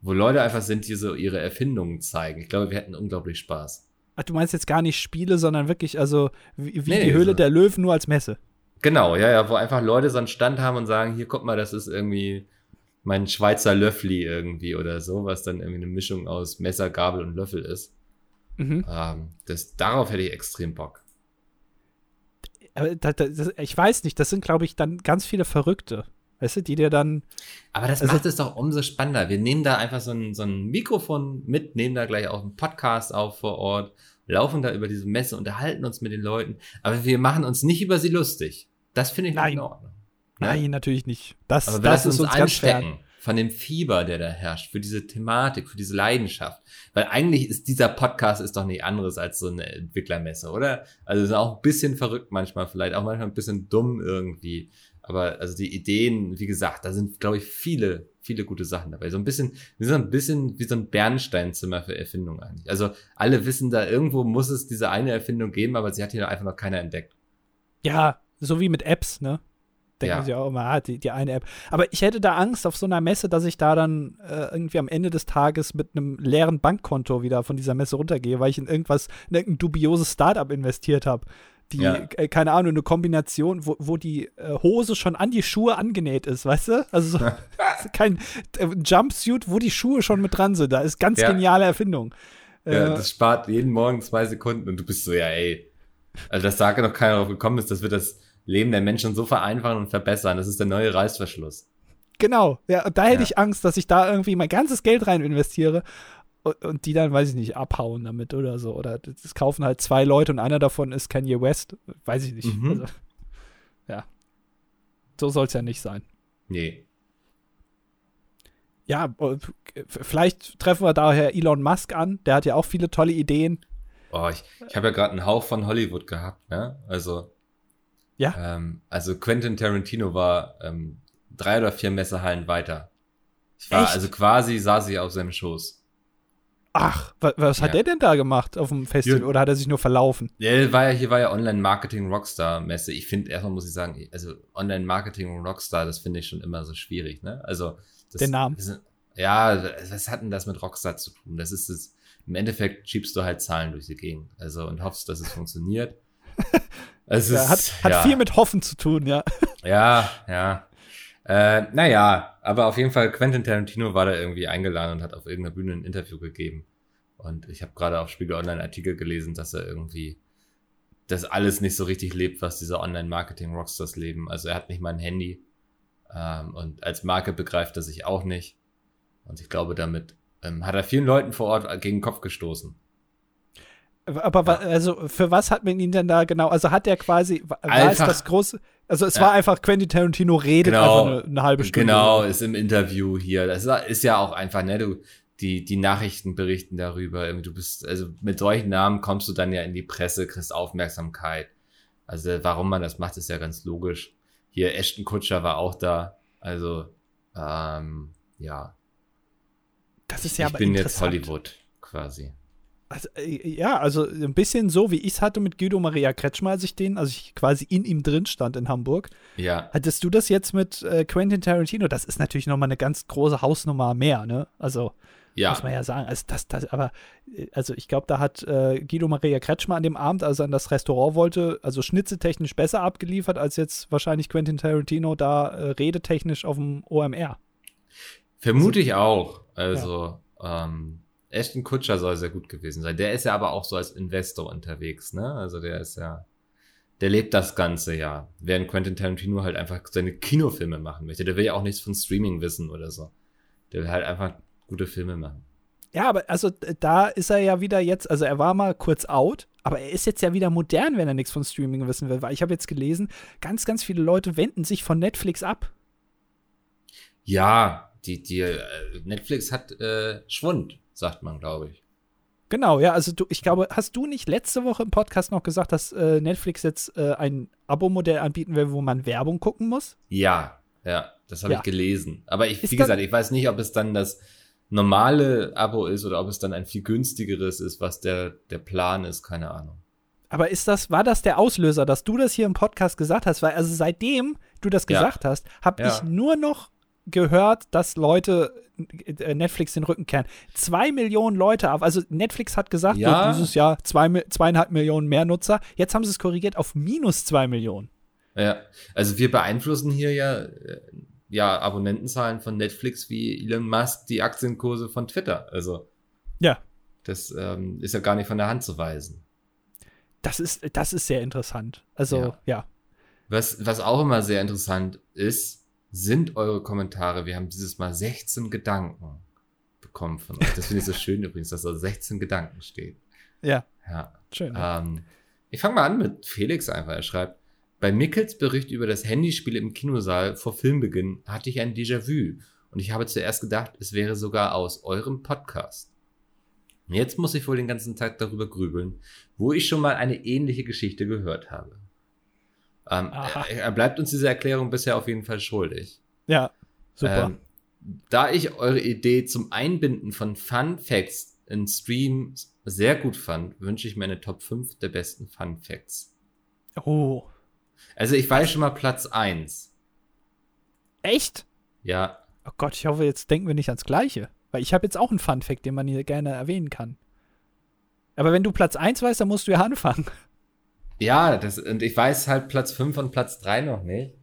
Wo Leute einfach sind, die so ihre Erfindungen zeigen. Ich glaube, wir hätten unglaublich Spaß.
Ach, du meinst jetzt gar nicht Spiele, sondern wirklich, also wie, wie nee, die Höhle so. der Löwen nur als Messe.
Genau, ja, ja, wo einfach Leute so einen Stand haben und sagen, hier, guck mal, das ist irgendwie mein Schweizer Löffli irgendwie oder so, was dann irgendwie eine Mischung aus Messer, Gabel und Löffel ist. Mhm. Ähm, das, darauf hätte ich extrem Bock.
Aber das, das, ich weiß nicht, das sind, glaube ich, dann ganz viele Verrückte. Weißt du, die dir dann.
Aber das also, macht es doch umso spannender. Wir nehmen da einfach so ein, so ein Mikrofon mit, nehmen da gleich auch einen Podcast auf vor Ort, laufen da über diese Messe, unterhalten uns mit den Leuten. Aber wir machen uns nicht über sie lustig. Das finde ich
Nein.
in Ordnung.
Ne? Nein, natürlich nicht. Das,
Aber das ist uns, uns anstecken von dem Fieber, der da herrscht, für diese Thematik, für diese Leidenschaft. Weil eigentlich ist dieser Podcast ist doch nicht anderes als so eine Entwicklermesse, oder? Also ist auch ein bisschen verrückt manchmal vielleicht, auch manchmal ein bisschen dumm irgendwie. Aber also die Ideen, wie gesagt, da sind, glaube ich, viele, viele gute Sachen dabei. So ein bisschen, wir sind ein bisschen wie so ein Bernsteinzimmer für Erfindungen eigentlich. Also alle wissen da, irgendwo muss es diese eine Erfindung geben, aber sie hat hier einfach noch keiner entdeckt.
Ja, so wie mit Apps, ne? denken ja. sie auch immer, ah, die, die eine App. Aber ich hätte da Angst auf so einer Messe, dass ich da dann äh, irgendwie am Ende des Tages mit einem leeren Bankkonto wieder von dieser Messe runtergehe, weil ich in irgendwas, in irgendein dubioses Startup investiert habe. Die, ja. äh, keine Ahnung, eine Kombination, wo, wo die äh, Hose schon an die Schuhe angenäht ist, weißt du? Also so, <laughs> <laughs> kein äh, Jumpsuit, wo die Schuhe schon mit dran sind. Da ist ganz ja. geniale Erfindung.
Ja, äh, das spart jeden Morgen zwei Sekunden und du bist so, ja, ey. Also, dass da noch keiner drauf gekommen ist, dass wir das Leben der Menschen so vereinfachen und verbessern. Das ist der neue Reißverschluss.
Genau, ja, und da hätte ja. ich Angst, dass ich da irgendwie mein ganzes Geld rein investiere und, und, die dann, weiß ich nicht, abhauen damit oder so. Oder das kaufen halt zwei Leute und einer davon ist Kanye West. Weiß ich nicht. Mhm. Also, ja. So soll es ja nicht sein.
Nee.
Ja, vielleicht treffen wir daher Elon Musk an. Der hat ja auch viele tolle Ideen.
Oh, ich, ich habe ja gerade einen Hauch von Hollywood gehabt, ne? Also
Ja.
Ähm, also Quentin Tarantino war ähm, drei oder vier Messerhallen weiter. Ich war, Echt? also quasi saß ich auf seinem Schoß.
Ach, was, was ja. hat der denn da gemacht auf dem Festival ja. oder hat er sich nur verlaufen?
Ja, war ja, hier war ja Online-Marketing-Rockstar-Messe. Ich finde, erstmal muss ich sagen, also Online-Marketing-Rockstar, das finde ich schon immer so schwierig, ne? Also,
das, Der Name.
Das, ja, was hat denn das mit Rockstar zu tun? Das ist es, im Endeffekt schiebst du halt Zahlen durch die Gegend. Also, und hoffst, dass es funktioniert. <laughs>
es ist, hat, hat ja. viel mit Hoffen zu tun, ja. <laughs>
Ja, ja. Äh, naja, aber auf jeden Fall, Quentin Tarantino war da irgendwie eingeladen und hat auf irgendeiner Bühne ein Interview gegeben. Und ich habe gerade auf Spiegel Online Artikel gelesen, dass er irgendwie das alles nicht so richtig lebt, was diese Online-Marketing-Rockstars leben. Also er hat nicht mal ein Handy. Ähm, und als Marke begreift er sich auch nicht. Und ich glaube, damit ähm, hat er vielen Leuten vor Ort gegen den Kopf gestoßen.
Aber also für was hat man ihn denn da genau? Also hat er quasi war einfach, das große also es ja. war einfach Quentin Tarantino redet genau, einfach eine, eine, halbe Stunde.
Genau, ist im Interview hier. Das ist ja auch einfach, ne, du die die Nachrichten berichten darüber. Du bist also mit solchen Namen kommst du dann ja in die Presse, kriegst Aufmerksamkeit. Also warum man das macht, ist ja ganz logisch. Hier Ashton Kutscher war auch da. Also ähm, ja.
Das ist ja
ich aber bin jetzt Hollywood quasi.
Also, äh, ja, also ein bisschen so, wie ich es hatte mit Guido Maria Kretschmer, als ich den, also ich quasi in ihm drin stand in Hamburg.
Ja.
Hattest du das jetzt mit äh, Quentin Tarantino? Das ist natürlich nochmal eine ganz große Hausnummer mehr, ne? Also, ja. muss man ja sagen. Also, das, das, aber, äh, also ich glaube, da hat äh, Guido Maria Kretschmer an dem Abend, als er an das Restaurant wollte, also schnitzeltechnisch besser abgeliefert, als jetzt wahrscheinlich Quentin Tarantino da äh, redetechnisch auf dem OMR.
Vermute also, ich auch. Also, ja. ähm, Ashton Kutscher soll sehr gut gewesen sein. Der ist ja aber auch so als Investor unterwegs, ne? Also der ist ja, der lebt das Ganze ja. Während Quentin Tarantino halt einfach seine Kinofilme machen möchte. Der will ja auch nichts von Streaming wissen oder so. Der will halt einfach gute Filme machen.
Ja, aber also da ist er ja wieder jetzt, also er war mal kurz out, aber er ist jetzt ja wieder modern, wenn er nichts von Streaming wissen will, weil ich habe jetzt gelesen, ganz, ganz viele Leute wenden sich von Netflix ab.
Ja, die, die äh, Netflix hat äh, Schwund sagt man, glaube ich.
Genau, ja, also du, ich glaube, hast du nicht letzte Woche im Podcast noch gesagt, dass äh, Netflix jetzt äh, ein Abo-Modell anbieten will, wo man Werbung gucken muss?
Ja, ja, das habe ja. ich gelesen. Aber ich, wie gesagt, ich weiß nicht, ob es dann das normale Abo ist oder ob es dann ein viel günstigeres ist, was der, der Plan ist, keine Ahnung.
Aber ist das, war das der Auslöser, dass du das hier im Podcast gesagt hast? Weil, also seitdem du das gesagt ja. hast, habe ja. ich nur noch gehört, dass Leute Netflix den Rücken kehren. Zwei Millionen Leute auf, also Netflix hat gesagt, ja. dieses Jahr zwei, zweieinhalb Millionen mehr Nutzer. Jetzt haben sie es korrigiert auf minus zwei Millionen.
Ja, also wir beeinflussen hier ja, äh, ja Abonnentenzahlen von Netflix wie Elon Musk die Aktienkurse von Twitter. Also
ja,
das ähm, ist ja gar nicht von der Hand zu weisen.
Das ist, das ist sehr interessant. Also ja. ja.
Was, was auch immer sehr interessant ist, sind eure Kommentare. Wir haben dieses Mal 16 Gedanken bekommen von euch. Das finde ich so schön übrigens, dass da 16 Gedanken steht.
Ja.
Ja.
Schön.
Ähm, ich fange mal an mit Felix einfach. Er schreibt, bei Mickels Bericht über das Handyspiel im Kinosaal vor Filmbeginn hatte ich ein Déjà-vu und ich habe zuerst gedacht, es wäre sogar aus eurem Podcast. Jetzt muss ich wohl den ganzen Tag darüber grübeln, wo ich schon mal eine ähnliche Geschichte gehört habe. Ähm, er, er, bleibt uns diese Erklärung bisher auf jeden Fall schuldig.
Ja, super.
Ähm, da ich eure Idee zum Einbinden von Fun Facts in Streams sehr gut fand, wünsche ich mir eine Top 5 der besten Fun Facts.
Oh.
Also ich weiß schon mal Platz 1.
Echt?
Ja.
Oh Gott, ich hoffe, jetzt denken wir nicht ans Gleiche. Weil ich habe jetzt auch einen Fun Fact, den man hier gerne erwähnen kann. Aber wenn du Platz 1 weißt, dann musst du ja anfangen.
Ja, das, und ich weiß halt Platz 5 und Platz 3 noch nicht.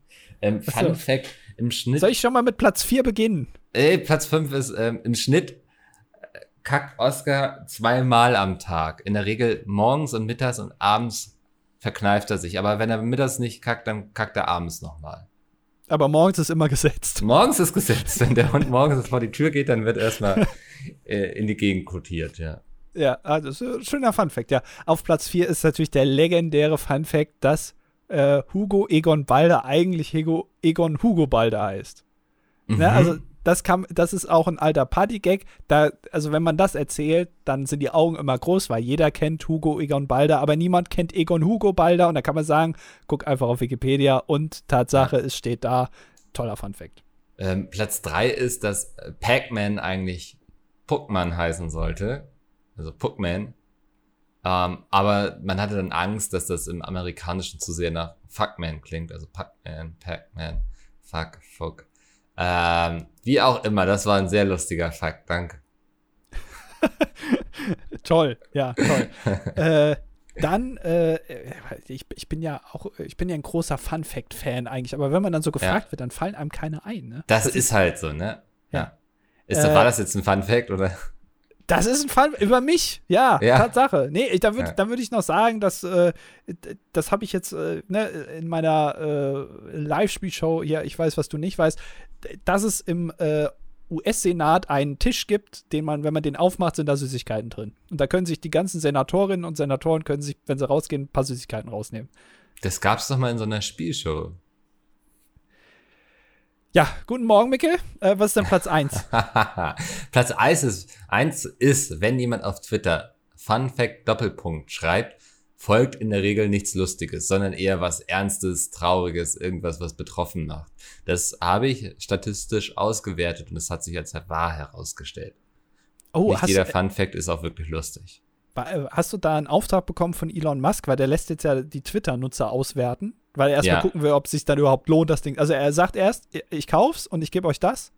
Ähm, Fun Fact, im Schnitt.
Soll ich schon mal mit Platz 4 beginnen?
Ey, Platz 5 ist ähm, im Schnitt äh, kackt Oscar zweimal am Tag. In der Regel morgens und mittags und abends verkneift er sich. Aber wenn er mittags nicht kackt, dann kackt er abends nochmal.
Aber morgens ist immer gesetzt.
Morgens ist gesetzt. Wenn der Hund <laughs> morgens vor die Tür geht, dann wird erstmal <laughs> äh, in die Gegend kotiert, ja.
Ja, also schöner Funfact, ja. Auf Platz 4 ist natürlich der legendäre Funfact, dass äh, Hugo Egon Balder eigentlich Hugo, Egon Hugo Balder heißt. Ne, mhm. Ne, also das kam, das ist auch ein alter Partygag. Da, also wenn man das erzählt, dann sind die Augen immer groß, weil jeder kennt Hugo Egon Balder, aber niemand kennt Egon Hugo Balder und da kann man sagen, guck einfach auf Wikipedia und Tatsache, es steht da. Toller Fun Fact.
Ähm, Platz 3 ist, dass Pac-Man eigentlich Puckman heißen sollte. Also Puckman. Ähm, aber man hatte dann Angst, dass das im Amerikanischen zu sehr nach Fuckman klingt. Also Pac-Man, Pac-Man, Fuck, Fuck. Ähm, wie auch immer, das war ein sehr lustiger Fakt, danke. <laughs>
toll, ja, toll. <laughs> äh, dann, äh, ich, ich bin ja auch, ich bin ja ein großer Fun-Fact-Fan eigentlich, aber wenn man dann so gefragt ja. wird, dann fallen einem keine ein, ne?
Das, das ist, halt so, ne? Ja. Ist, äh, war das jetzt ein Fun-Fact, oder?
Das ist ein Fall über mich, ja, ja. Tatsache. Nee, da würde ja. würd ich noch sagen, dass äh, das habe ich jetzt äh, ne, in meiner äh, Live-Spielshow hier, ich weiß, was du nicht weißt, dass es im äh, US-Senat einen Tisch gibt, den man, wenn man den aufmacht, sind da Süßigkeiten drin. Und da können sich die ganzen Senatorinnen und Senatoren können sich, wenn sie rausgehen, ein paar Süßigkeiten rausnehmen.
Das gab es doch mal in so einer Spielshow.
Ja, guten Morgen, Micke. Äh, was ist denn Platz 1? <laughs>
Platz 1 ist, 1 ist, wenn jemand auf Twitter Fun Fact Doppelpunkt schreibt, folgt in der Regel nichts Lustiges, sondern eher was Ernstes, Trauriges, irgendwas, was betroffen macht. Das habe ich statistisch ausgewertet und es hat sich als wahr herausgestellt. Oh, Nicht jeder Fun Fact ist auch wirklich lustig.
Äh, hast du da einen Auftrag bekommen von Elon Musk, weil der lässt jetzt ja die Twitter-Nutzer auswerten? Weil er erstmal ja. gucken will, ob es sich dann überhaupt lohnt, das Ding. Also er sagt erst, ich kauf's und ich gebe euch das.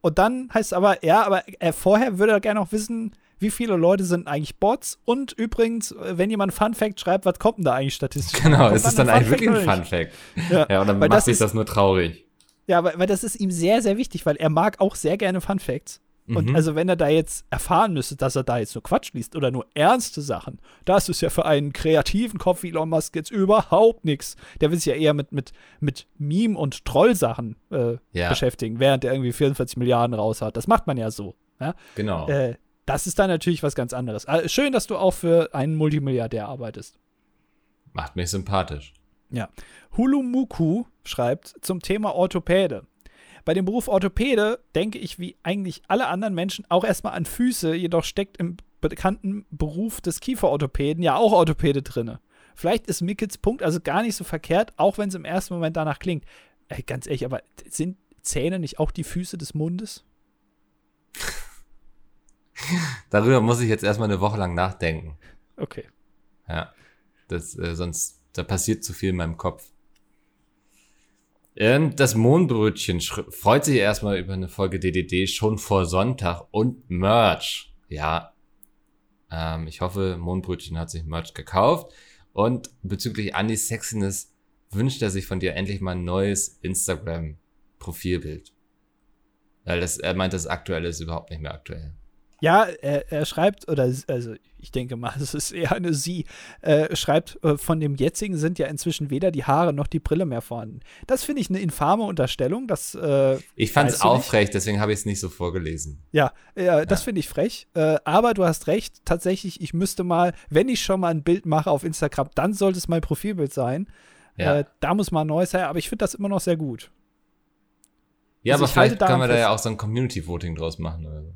Und dann heißt es aber, ja, aber er vorher würde er gerne auch wissen, wie viele Leute sind eigentlich Bots und übrigens, wenn jemand Fun Fact schreibt, was kommt denn da eigentlich statistisch?
Genau, ist es dann eigentlich wirklich ein Fun Fact? Ja, ja und dann macht sich das nur traurig.
Ja, weil, weil das ist ihm sehr, sehr wichtig, weil er mag auch sehr gerne Fun Facts. Und mhm. also, wenn er da jetzt erfahren müsste, dass er da jetzt nur Quatsch liest oder nur ernste Sachen, das ist ja für einen kreativen Kopf wie Elon Musk jetzt überhaupt nichts. Der will sich ja eher mit, mit, mit Meme- und Trollsachen äh, ja. beschäftigen, während er irgendwie 44 Milliarden raus hat. Das macht man ja so. Ja?
Genau.
Äh, das ist dann natürlich was ganz anderes. Also schön, dass du auch für einen Multimilliardär arbeitest.
Macht mich sympathisch.
Ja. Hulumuku schreibt zum Thema Orthopäde. Bei dem Beruf Orthopäde denke ich wie eigentlich alle anderen Menschen auch erstmal an Füße, jedoch steckt im bekannten Beruf des Kieferorthopäden ja auch Orthopäde drinne. Vielleicht ist Mickels Punkt also gar nicht so verkehrt, auch wenn es im ersten Moment danach klingt. Ey, ganz ehrlich, aber sind Zähne nicht auch die Füße des Mundes? <laughs>
Darüber muss ich jetzt erstmal eine Woche lang nachdenken.
Okay.
Ja. Das, äh, sonst, da passiert zu viel in meinem Kopf. Ähm, das Mohnbrötchen freut sich erstmal über eine Folge DDD schon vor Sonntag und Merch. Ja, ähm, ich hoffe, Mohnbrötchen hat sich Merch gekauft. Und bezüglich Andys Sexiness wünscht er sich von dir endlich mal ein neues Instagram-Profilbild. Weil das, er meint, das aktuelle ist überhaupt nicht mehr aktuell.
Ja, er, er schreibt, oder also ich denke mal, <laughs> es ist eher eine Sie, äh, schreibt, äh, von dem jetzigen sind ja inzwischen weder die Haare noch die Brille mehr vorhanden. Das finde ich eine infame Unterstellung. Das, äh,
ich fand es auch frech, deswegen habe ich es nicht so vorgelesen.
Ja, ja das finde ich frech. Äh, aber du hast recht, tatsächlich, ich müsste mal, wenn ich schon mal ein Bild mache auf Instagram, dann sollte es mein Profilbild sein. Ja. Äh, da muss mal neu sein, aber ich finde das immer noch sehr gut.
Ja, also aber vielleicht kann man da ja auch so ein Community-Voting draus machen oder so.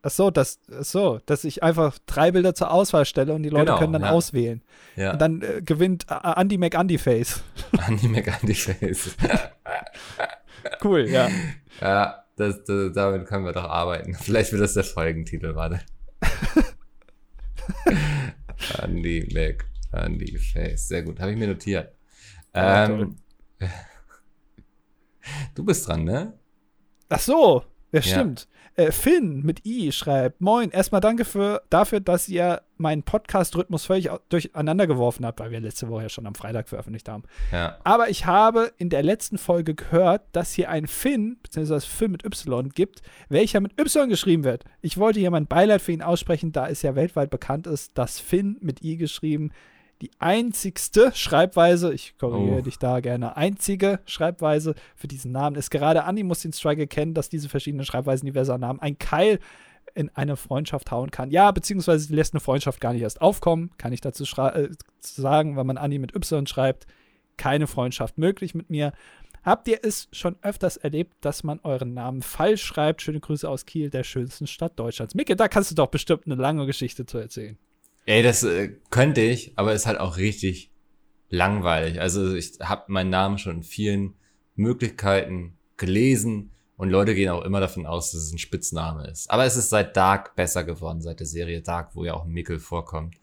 Ach so, das, ach so, dass ich einfach drei Bilder zur Auswahl stelle und die Leute genau, können dann ja. auswählen. Ja. Und dann äh, gewinnt uh, Andy McAndyface.
Andy McAndyface. <laughs> <laughs>
cool, ja.
Ja, das, das, damit können wir doch arbeiten. <laughs> Vielleicht wird das der Folgentitel, warte. Andy McAndyface. Sehr gut, habe ich mir notiert. Ähm, du bist dran, ne?
Ach so, ja, stimmt. Äh, Finn mit I schreibt: Moin, erstmal danke für, dafür, dass ihr meinen Podcast-Rhythmus völlig durcheinander geworfen habt, weil wir letzte Woche ja schon am Freitag veröffentlicht haben.
Ja.
Aber ich habe in der letzten Folge gehört, dass hier ein Finn, beziehungsweise Finn mit Y gibt, welcher mit Y geschrieben wird. Ich wollte hier mein Beileid für ihn aussprechen, da es ja weltweit bekannt ist, dass Finn mit I geschrieben die einzigste Schreibweise, ich korrigiere oh. dich da gerne, einzige Schreibweise für diesen Namen ist gerade Andi muss den Strike erkennen, dass diese verschiedenen Schreibweisen diverser Namen ein Keil in eine Freundschaft hauen kann. Ja, beziehungsweise die lässt eine Freundschaft gar nicht erst aufkommen, kann ich dazu äh, sagen, weil man Andi mit Y schreibt, keine Freundschaft möglich mit mir. Habt ihr es schon öfters erlebt, dass man euren Namen falsch schreibt? Schöne Grüße aus Kiel, der schönsten Stadt Deutschlands. Micke, da kannst du doch bestimmt eine lange Geschichte zu erzählen.
Ey, das äh, könnte ich, aber ist halt auch richtig langweilig. Also ich habe meinen Namen schon in vielen Möglichkeiten gelesen und Leute gehen auch immer davon aus, dass es ein Spitzname ist. Aber es ist seit Dark besser geworden, seit der Serie Dark, wo ja auch Mickel vorkommt.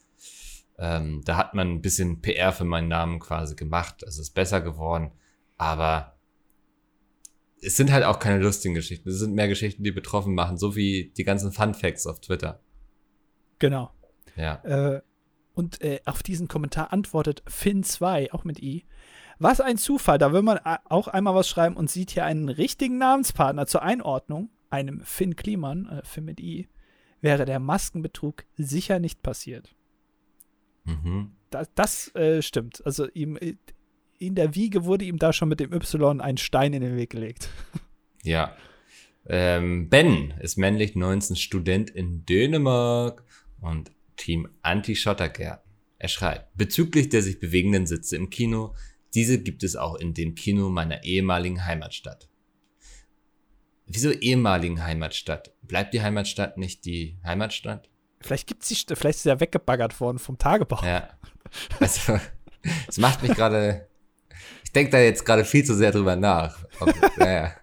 Ähm, da hat man ein bisschen PR für meinen Namen quasi gemacht. Es ist besser geworden. Aber es sind halt auch keine lustigen Geschichten. Es sind mehr Geschichten, die betroffen machen, so wie die ganzen Fun Facts auf Twitter.
Genau.
Ja.
Äh, und äh, auf diesen Kommentar antwortet Finn2, auch mit I. Was ein Zufall, da will man auch einmal was schreiben und sieht hier einen richtigen Namenspartner zur Einordnung, einem Finn Kliman, äh, Finn mit I, wäre der Maskenbetrug sicher nicht passiert.
Mhm.
Das, das äh, stimmt. Also ihm äh, in der Wiege wurde ihm da schon mit dem Y ein Stein in den Weg gelegt. <laughs>
Ja. Ähm, ben ist männlich 19 Student in Dänemark und Team Anti-Schottergärten. Er schreibt, bezüglich der sich bewegenden Sitze im Kino, diese gibt es auch in dem Kino meiner ehemaligen Heimatstadt. Wieso ehemaligen Heimatstadt? Bleibt die Heimatstadt nicht die Heimatstadt?
Vielleicht gibt's die, vielleicht ist sie ja weggebaggert worden vom Tagebau.
Ja. Also, es macht mich gerade, ich denke da jetzt gerade viel zu sehr drüber nach. Ob, naja.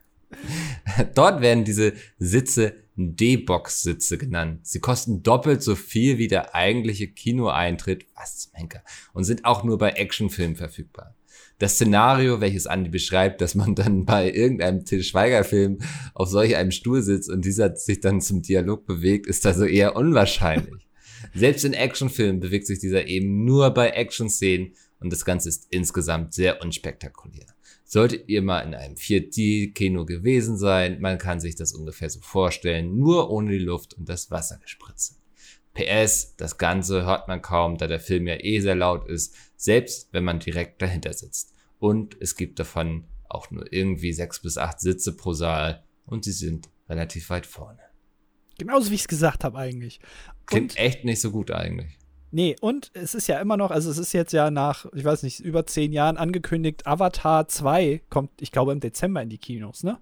Dort werden diese Sitze D-Box-Sitze genannt. Sie kosten doppelt so viel wie der eigentliche Kinoeintritt, was zum Henker, und sind auch nur bei Actionfilmen verfügbar. Das Szenario, welches Andi beschreibt, dass man dann <laughs> bei irgendeinem Til Schweiger-Film auf solch einem Stuhl sitzt und dieser sich dann zum Dialog bewegt, ist also eher unwahrscheinlich. <laughs> Selbst in Actionfilmen bewegt sich dieser eben nur bei Action-Szenen und das Ganze ist insgesamt sehr unspektakulär. Solltet ihr mal in einem 4D-Kino gewesen sein, man kann sich das ungefähr so vorstellen, nur ohne die Luft und das Wassergespritze. PS, das Ganze hört man kaum, da der Film ja eh sehr laut ist, selbst wenn man direkt dahinter sitzt. Und es gibt davon auch nur irgendwie sechs bis acht Sitze pro Saal und sie sind relativ weit vorne.
Genauso wie ich es gesagt habe eigentlich.
Klingt und echt nicht so gut eigentlich.
Nee, und es ist ja immer noch, also es ist jetzt ja nach, ich weiß nicht, über zehn Jahren angekündigt, Avatar 2 kommt, ich glaube, im Dezember in die Kinos, ne?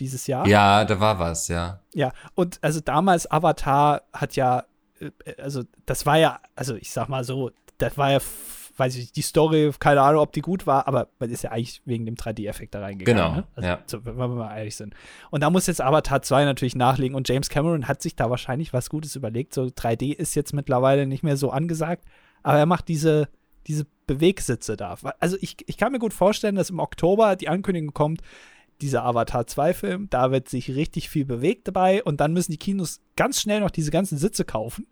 Dieses Jahr.
Ja, da war was, ja.
Ja, und also damals Avatar hat ja, äh, also das war ja, also ich sag mal so, das war ja weiß ich, die Story, keine Ahnung, ob die gut war, aber man ist ja eigentlich wegen dem 3D-Effekt da reingegangen.
Genau.
Ne? Also,
ja.
so, wenn wir mal ehrlich sind. Und da muss jetzt Avatar 2 natürlich nachlegen und James Cameron hat sich da wahrscheinlich was Gutes überlegt. So 3D ist jetzt mittlerweile nicht mehr so angesagt, aber er macht diese, diese Bewegsitze da. Also ich, ich kann mir gut vorstellen, dass im Oktober die Ankündigung kommt, dieser Avatar 2-Film, da wird sich richtig viel bewegt dabei und dann müssen die Kinos ganz schnell noch diese ganzen Sitze kaufen.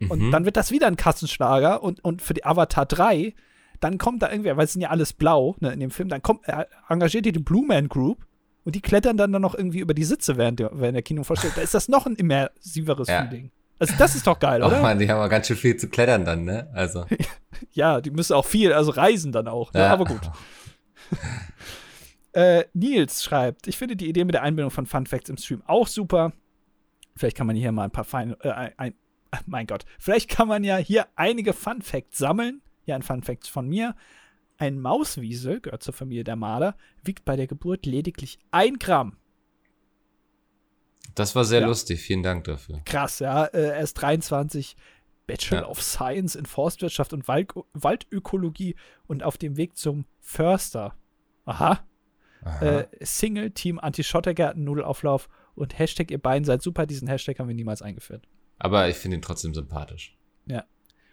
Und mhm. dann wird das wieder ein Kassenschlager und, und für die Avatar 3, dann kommt da irgendwer, weil es sind ja alles blau ne, in dem Film, dann kommt, äh, engagiert die die Blue Man Group und die klettern dann, dann noch irgendwie über die Sitze, während der, während der Kino vorstellt. Da ist das noch ein immersiveres <laughs> ja. Feeling. Also das ist doch geil, <laughs> oder?
Oh Mann, die haben auch ganz schön viel zu klettern dann, ne? Also. <laughs>
ja, die müssen auch viel, also reisen dann auch. Ne? Ja. Aber gut. äh, Nils schreibt, ich finde die Idee mit der Einbindung von Fun Facts im Stream auch super. Vielleicht kann man hier mal ein paar feine, äh, ein, <laughs> mein Gott, vielleicht kann man ja hier einige Fun Facts sammeln. Ja, ein Fun Fact von mir. Ein Mauswiesel, gehört zur Familie der Marder, wiegt bei der Geburt lediglich ein Gramm.
Das war sehr ja. lustig, vielen Dank dafür.
Krass, ja. Äh, er ist 23, Bachelor ja. of Science in Forstwirtschaft und Wald Waldökologie und auf dem Weg zum Förster. Aha. Aha. Äh, Single, Team Anti-Schottergärten, Nudelauflauf und Hashtag ihr beiden seid super. Diesen Hashtag haben wir niemals eingeführt.
Aber ich finde ihn trotzdem sympathisch.
Ja.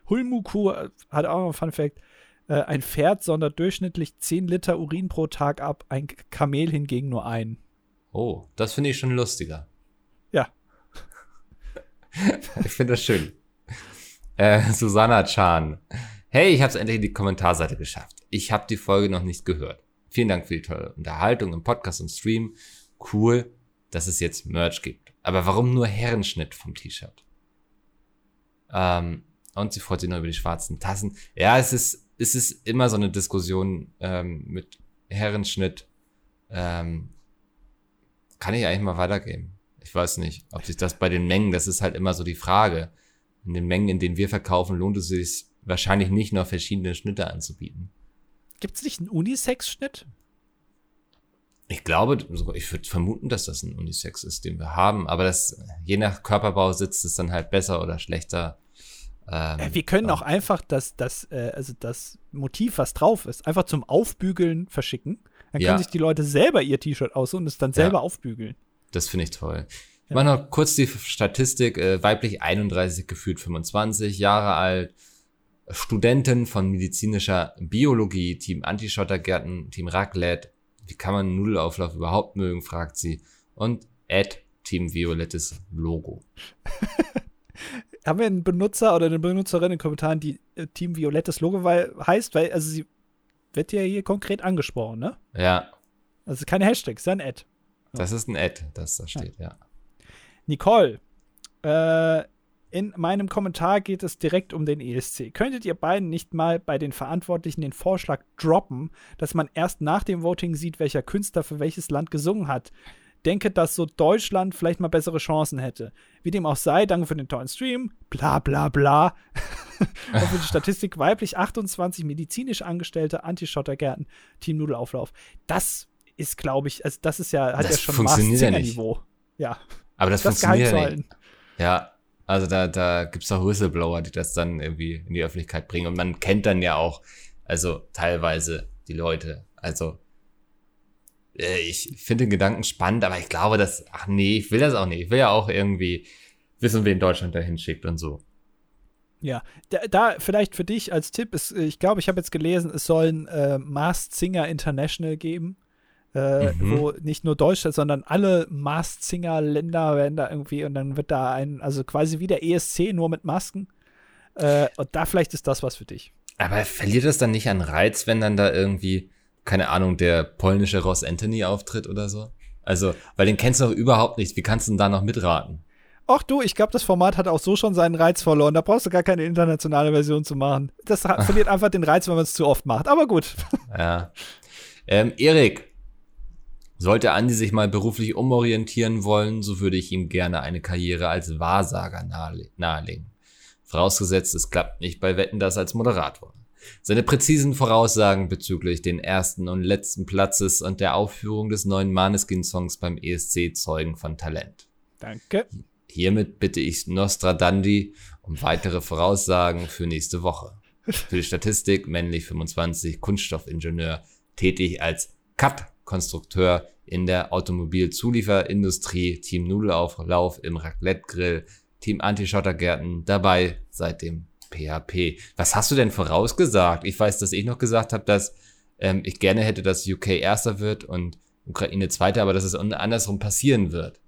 Hulmuku äh, hat auch noch ein Fun Fact. Äh, ein Pferd sondert durchschnittlich 10 Liter Urin pro Tag ab, ein Kamel hingegen nur ein.
Oh, das finde ich schon lustiger.
Ja. <laughs>
ich finde das schön. Äh, Susanna Chan. Hey, ich habe es endlich in die Kommentarseite geschafft. Ich habe die Folge noch nicht gehört. Vielen Dank für die tolle Unterhaltung im Podcast und Stream. Cool, dass es jetzt Merch gibt. Aber warum nur Herrenschnitt vom T-Shirt? Ähm, und sie freut sich noch über die schwarzen Tassen. Ja, es ist, es ist immer so eine Diskussion ähm, mit Herrenschnitt. Ähm, kann ich eigentlich mal weitergeben? Ich weiß nicht, ob sich das bei den Mengen, das ist halt immer so die Frage. In den Mengen, in denen wir verkaufen, lohnt es sich wahrscheinlich nicht noch verschiedene Schnitte anzubieten.
Gibt es nicht einen Unisex-Schnitt?
Ich glaube, ich würde vermuten, dass das ein Unisex ist, den wir haben, aber das, je nach Körperbau sitzt es dann halt besser oder schlechter.
Ähm, äh, wir können auch einfach das, das, äh, also das Motiv, was drauf ist, einfach zum Aufbügeln verschicken. Dann ja. können sich die Leute selber ihr T-Shirt aussuchen und es dann selber ja. aufbügeln.
Das finde ich toll. Ich mache noch kurz die Statistik. Äh, weiblich 31, gefühlt 25 Jahre alt. Studentin von medizinischer Biologie, Team Antischottergärten, Team Raclette. Wie kann man Nudelauflauf überhaupt mögen, fragt sie. Und Ed, Team Violettes Logo. <laughs>
Haben wir einen Benutzer oder eine Benutzerin in den Kommentaren, die äh, Team Violettes Logo weil, heißt? Weil, also sie wird ja hier konkret angesprochen, ne?
Ja.
Also keine Hashtags, dann Ad.
Das ist ein Ad, das da steht, ja. ja.
Nicole, äh, in meinem Kommentar geht es direkt um den ESC. Könntet ihr beiden nicht mal bei den Verantwortlichen den Vorschlag droppen, dass man erst nach dem Voting sieht, welcher Künstler für welches Land gesungen hat? Denke, dass so Deutschland vielleicht mal bessere Chancen hätte. Wie dem auch sei, danke für den tollen Stream. Bla bla bla. <laughs> Und für die Statistik weiblich 28 medizinisch Angestellte, Antischottergärten, Team Nudelauflauf. Das ist, glaube ich, also das ist ja, hat
das
ja schon
funktioniert ja Niveau.
Ja.
Aber das, das funktioniert ja nicht. Ja, also da, da gibt es auch Whistleblower, die das dann irgendwie in die Öffentlichkeit bringen. Und man kennt dann ja auch, also teilweise die Leute. Also ich finde den Gedanken spannend, aber ich glaube, dass, ach nee, ich will das auch nicht. Ich will ja auch irgendwie wissen, wen Deutschland dahin schickt und so.
Ja, da, da, vielleicht für dich als Tipp ist, ich glaube, ich habe jetzt gelesen, es sollen äh, Masked Singer International geben äh, mhm. wo nicht nur Deutschland, sondern alle Masked Singer Länder werden da irgendwie und dann wird da ein, also quasi wie der ESC, nur mit Masken. Äh, und da vielleicht ist das was für dich.
Aber verliert das dann nicht an Reiz, wenn dann da irgendwie, keine Ahnung, der polnische Ross Anthony auftritt oder so? Also, weil den kennst du doch überhaupt nicht. Wie kannst du denn da noch mitraten?
Ach du, ich glaube, das Format hat auch so schon seinen Reiz verloren. Da brauchst du gar keine internationale Version zu machen. Das <laughs> verliert einfach den Reiz, wenn man es zu oft macht. Aber gut. <laughs>
Ja. Ähm, Erik, sollte Andi sich mal beruflich umorientieren wollen, so würde ich ihm gerne eine Karriere als Wahrsager nahelegen. Vorausgesetzt, es klappt nicht bei Wetten das als Moderator. Seine präzisen Voraussagen bezüglich den ersten und letzten Platzes und der Aufführung des neuen Maneskin-Songs beim ESC zeugen von Talent.
Danke.
Hiermit bitte ich Nostradandi um weitere Voraussagen für nächste Woche. Für die Statistik männlich 25, Kunststoffingenieur, tätig als Cut Konstrukteur in der Automobilzulieferindustrie, Team Nudelauflauf im Raclette-Grill, Team Anti-Schottergärten dabei seit dem PHP. Was hast du denn vorausgesagt? Ich weiß, dass ich noch gesagt habe, dass ähm, ich gerne hätte, dass UK Erster wird und Ukraine Zweiter, aber dass es andersrum passieren wird.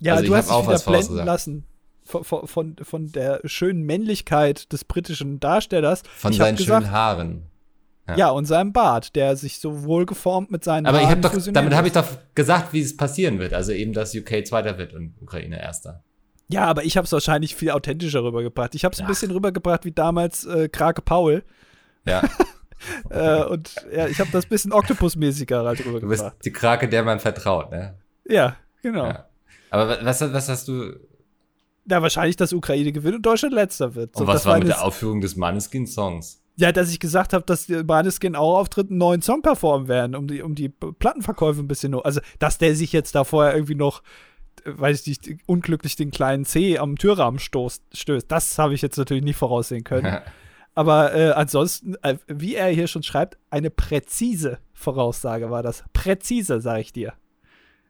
Ja, also du hast dich wieder blenden lassen von, von, von der schönen Männlichkeit des britischen Darstellers.
Von ich seinen gesagt, schönen Haaren.
Ja. ja, und seinem Bart, der sich so wohlgeformt mit seinen
Aber Haaren ich hab doch, damit habe ich doch gesagt, wie es passieren wird. Also eben, dass UK Zweiter wird und Ukraine Erster.
Ja, aber ich habe es wahrscheinlich viel authentischer rübergebracht. Ich habe es ein bisschen rübergebracht wie damals äh, Krake Paul.
Ja. <laughs>
äh, und ja, ich habe das bisschen Oktopus-mäßiger halt rübergebracht. Du bist
die Krake, der man vertraut, ne?
Ja, genau. Ja.
Aber was, was hast du.
Na, wahrscheinlich, dass Ukraine gewinnt und Deutschland letzter wird.
Und so, was war mit der Aufführung des Maneskin-Songs?
Ja, dass ich gesagt habe, dass die Maneskin auch auftritt, einen neuen Song performen werden, um die, um die Plattenverkäufe ein bisschen nur. Also, dass der sich jetzt da vorher irgendwie noch, weiß ich nicht, unglücklich den kleinen C am Türrahmen stoßt, stößt, das habe ich jetzt natürlich nicht voraussehen können. <laughs> Aber äh, ansonsten, äh, wie er hier schon schreibt, eine präzise Voraussage war das. Präzise, sage ich dir.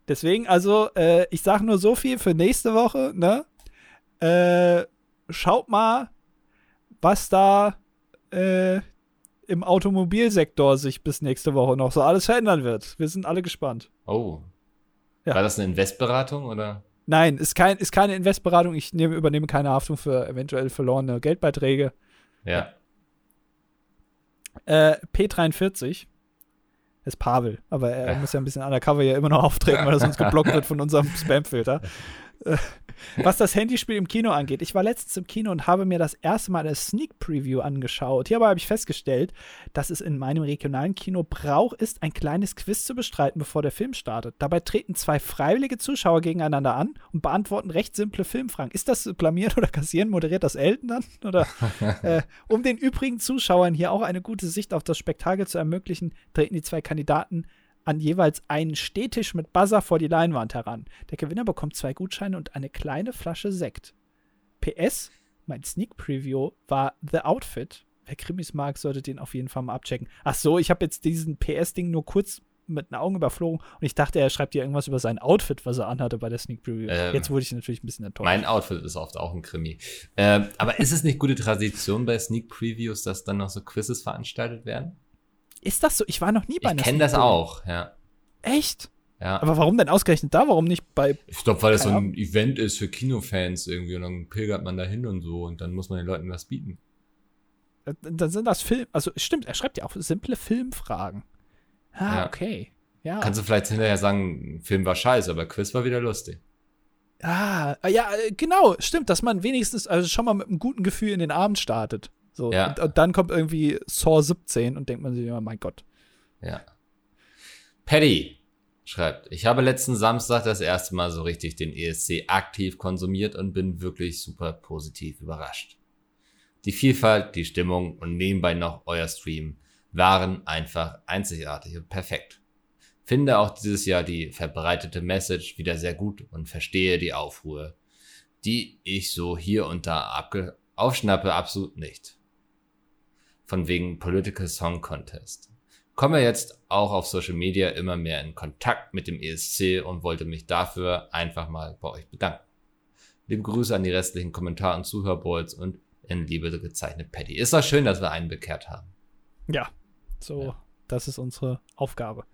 Deswegen, also, äh, ich sage nur so viel für nächste Woche, ne? Äh, schaut mal, was da äh, im Automobilsektor sich bis nächste Woche noch so alles verändern wird. Wir sind alle gespannt.
Oh. Ja. War das eine Investberatung oder?
Nein, ist, kein, ist keine Investberatung. Ich nehme, übernehme keine Haftung für eventuell verlorene Geldbeiträge.
Ja.
Äh, P43 ist Pavel, aber er ja. muss ja ein bisschen undercover hier immer noch auftreten, weil er sonst geblockt wird von unserem <laughs> Spamfilter. <laughs> Was das Handyspiel im Kino angeht. Ich war letztens im Kino und habe mir das erste Mal eine Sneak Preview angeschaut. Hierbei habe ich festgestellt, dass es in meinem regionalen Kino Brauch ist, ein kleines Quiz zu bestreiten, bevor der Film startet. Dabei treten zwei freiwillige Zuschauer gegeneinander an und beantworten recht simple Filmfragen. Ist das blamieren oder kassieren? Moderiert das Elton dann? <laughs> Oder <laughs> äh, um den übrigen Zuschauern hier auch eine gute Sicht auf das Spektakel zu ermöglichen, treten die zwei Kandidaten an jeweils einen Stehtisch mit Buzzer vor die Leinwand heran. Der Gewinner bekommt zwei Gutscheine und eine kleine Flasche Sekt. PS, mein Sneak Preview war The Outfit. Wer Krimis mag, sollte den auf jeden Fall mal abchecken. Ach so, ich habe jetzt diesen PS-Ding nur kurz mit den Augen überflogen und ich dachte, er schreibt dir irgendwas über sein Outfit, was er anhatte bei der Sneak Preview. Ähm, Jetzt wurde ich natürlich ein bisschen enttäuscht.
Mein Outfit ist oft auch ein Krimi. Ähm, aber ist es nicht gute Tradition bei Sneak Previews, dass dann noch so Quizzes veranstaltet werden?
Ist das so? Ich war noch nie bei
einer Ich kenne das auch, ja.
Echt? Ja. Aber warum denn ausgerechnet da? Warum nicht bei.
Ich glaube, weil das so ein Event ist für Kinofans irgendwie und dann pilgert man da hin und so und dann muss man den Leuten was bieten.
Dann sind das Film, also stimmt, er schreibt ja auch simple Filmfragen. Ah, ja. okay. Ja.
Kannst du vielleicht hinterher sagen, Film war scheiße, aber Quiz war wieder lustig.
Ah, ja, äh, genau, stimmt, dass man wenigstens also schon mal mit einem guten Gefühl in den Abend startet. So, ja. und, und, dann kommt irgendwie Saw 17 und denkt man sich, oh mein Gott.
Ja. Paddy schreibt, ich habe letzten Samstag das erste Mal so richtig den ESC aktiv konsumiert und bin wirklich super positiv überrascht. Die Vielfalt, die Stimmung und nebenbei noch euer Stream waren einfach einzigartig und perfekt. Finde auch dieses Jahr die verbreitete Message wieder sehr gut und verstehe die Aufruhr, die ich so hier und da aufschnappe, absolut nicht. Von wegen Political Song Contest. Komme jetzt auch auf Social Media immer mehr in Kontakt mit dem ESC und wollte mich dafür einfach mal bei euch bedanken. Liebe Grüße an die restlichen Kommentar- und Zuhörbolts und in Liebe gezeichnet Patty. Ist doch schön, dass wir einen bekehrt haben.
Ja, so, ja. Das ist unsere Aufgabe.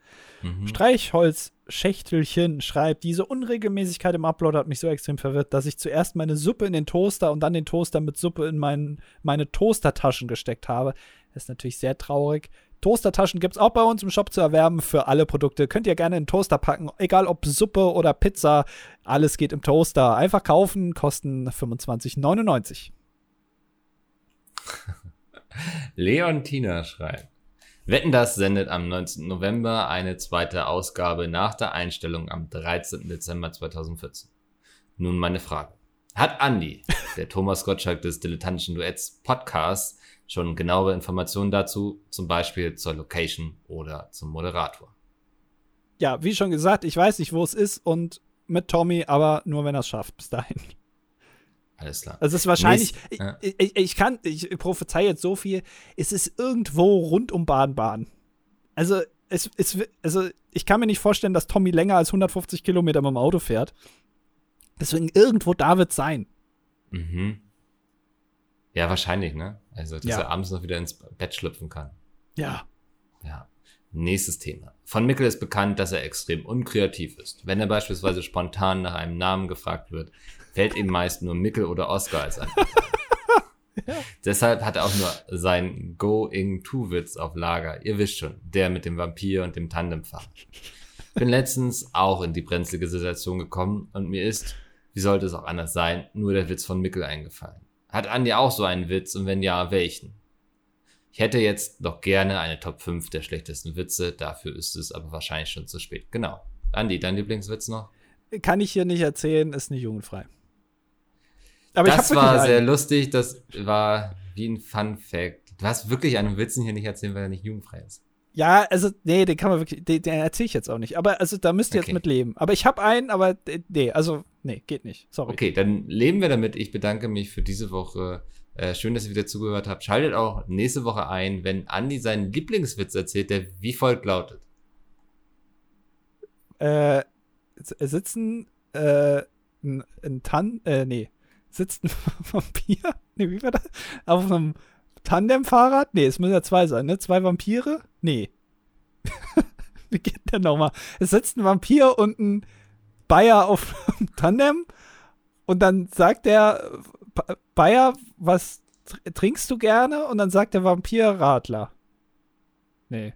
Mhm. Streichholz Schächtelchen schreibt, diese Unregelmäßigkeit im Upload hat mich so extrem verwirrt, dass ich zuerst meine Suppe in den Toaster und dann den Toaster mit Suppe in mein, meine Toastertaschen gesteckt habe. Das ist natürlich sehr traurig. Toastertaschen gibt es auch bei uns im Shop zu erwerben für alle Produkte. Könnt ihr gerne in den Toaster packen, egal ob Suppe oder Pizza. Alles geht im Toaster. Einfach kaufen, kosten 25,99. <laughs>
Leontina schreibt. Wetten das sendet am 19. November eine zweite Ausgabe nach der Einstellung am 13. Dezember 2014. Nun meine Frage. Hat Andy, der Thomas Gottschalk des Dilettantischen Duets Podcasts, schon genauere Informationen dazu, zum Beispiel zur Location oder zum Moderator?
Ja, wie schon gesagt, ich weiß nicht, wo es ist und mit Tommy, aber nur wenn er es schafft bis dahin.
Alles klar.
Also es ist wahrscheinlich, Nächst, ja. ich, ich, ich, kann, ich prophezei jetzt so viel, es ist irgendwo rund um Baden-Baden. Also, es, es, also ich kann mir nicht vorstellen, dass Tommy länger als 150 Kilometer mit dem Auto fährt. Deswegen irgendwo da wird es sein.
Mhm. Ja, wahrscheinlich, ne? Also, dass ja. er abends noch wieder ins Bett schlüpfen kann.
Ja.
Ja. Nächstes Thema. Von Mikkel ist bekannt, dass er extrem unkreativ ist. Wenn er beispielsweise spontan nach einem Namen gefragt wird, fällt ihm meist nur Mickel oder Oscar als Antwort. <laughs> ja. Deshalb hat er auch nur sein Going-To-Witz auf Lager. Ihr wisst schon, der mit dem Vampir und dem Tandemfahren. Bin letztens auch in die brenzlige Situation gekommen und mir ist, wie sollte es auch anders sein, nur der Witz von Mickel eingefallen. Hat Andi auch so einen Witz und wenn ja, welchen? Ich hätte jetzt noch gerne eine Top 5 der schlechtesten Witze, dafür ist es aber wahrscheinlich schon zu spät. Genau. Andi, dein Lieblingswitz noch?
Kann ich hier nicht erzählen, ist nicht jugendfrei.
Aber das war sehr lustig, das war wie ein Fun Fact. Du hast wirklich einen Witzen hier nicht erzählen, weil er nicht jugendfrei ist.
Ja, also, nee, den kann man wirklich, den, den erzähle ich jetzt auch nicht. Aber also da müsst ihr okay. jetzt mit leben. Aber ich habe einen, aber nee, also, nee, geht nicht. Sorry.
Okay, dann leben wir damit. Ich bedanke mich für diese Woche. Äh, schön, dass ihr wieder zugehört habt. Schaltet auch nächste Woche ein, wenn Andi seinen Lieblingswitz erzählt, der wie folgt lautet.
Äh, sitzen, äh, ein, ein Tan, äh, nee sitzt ein <laughs> Vampir, nee, wie war das? Auf einem Tandemfahrrad? Nee, es müssen ja zwei sein, ne? Zwei Vampire? Nee. <laughs> wie geht der nochmal? Es sitzt ein Vampir und ein Bayer auf <laughs> einem Tandem und dann sagt der Bayer, was trinkst du gerne? Und dann sagt der Vampir Radler. Nee.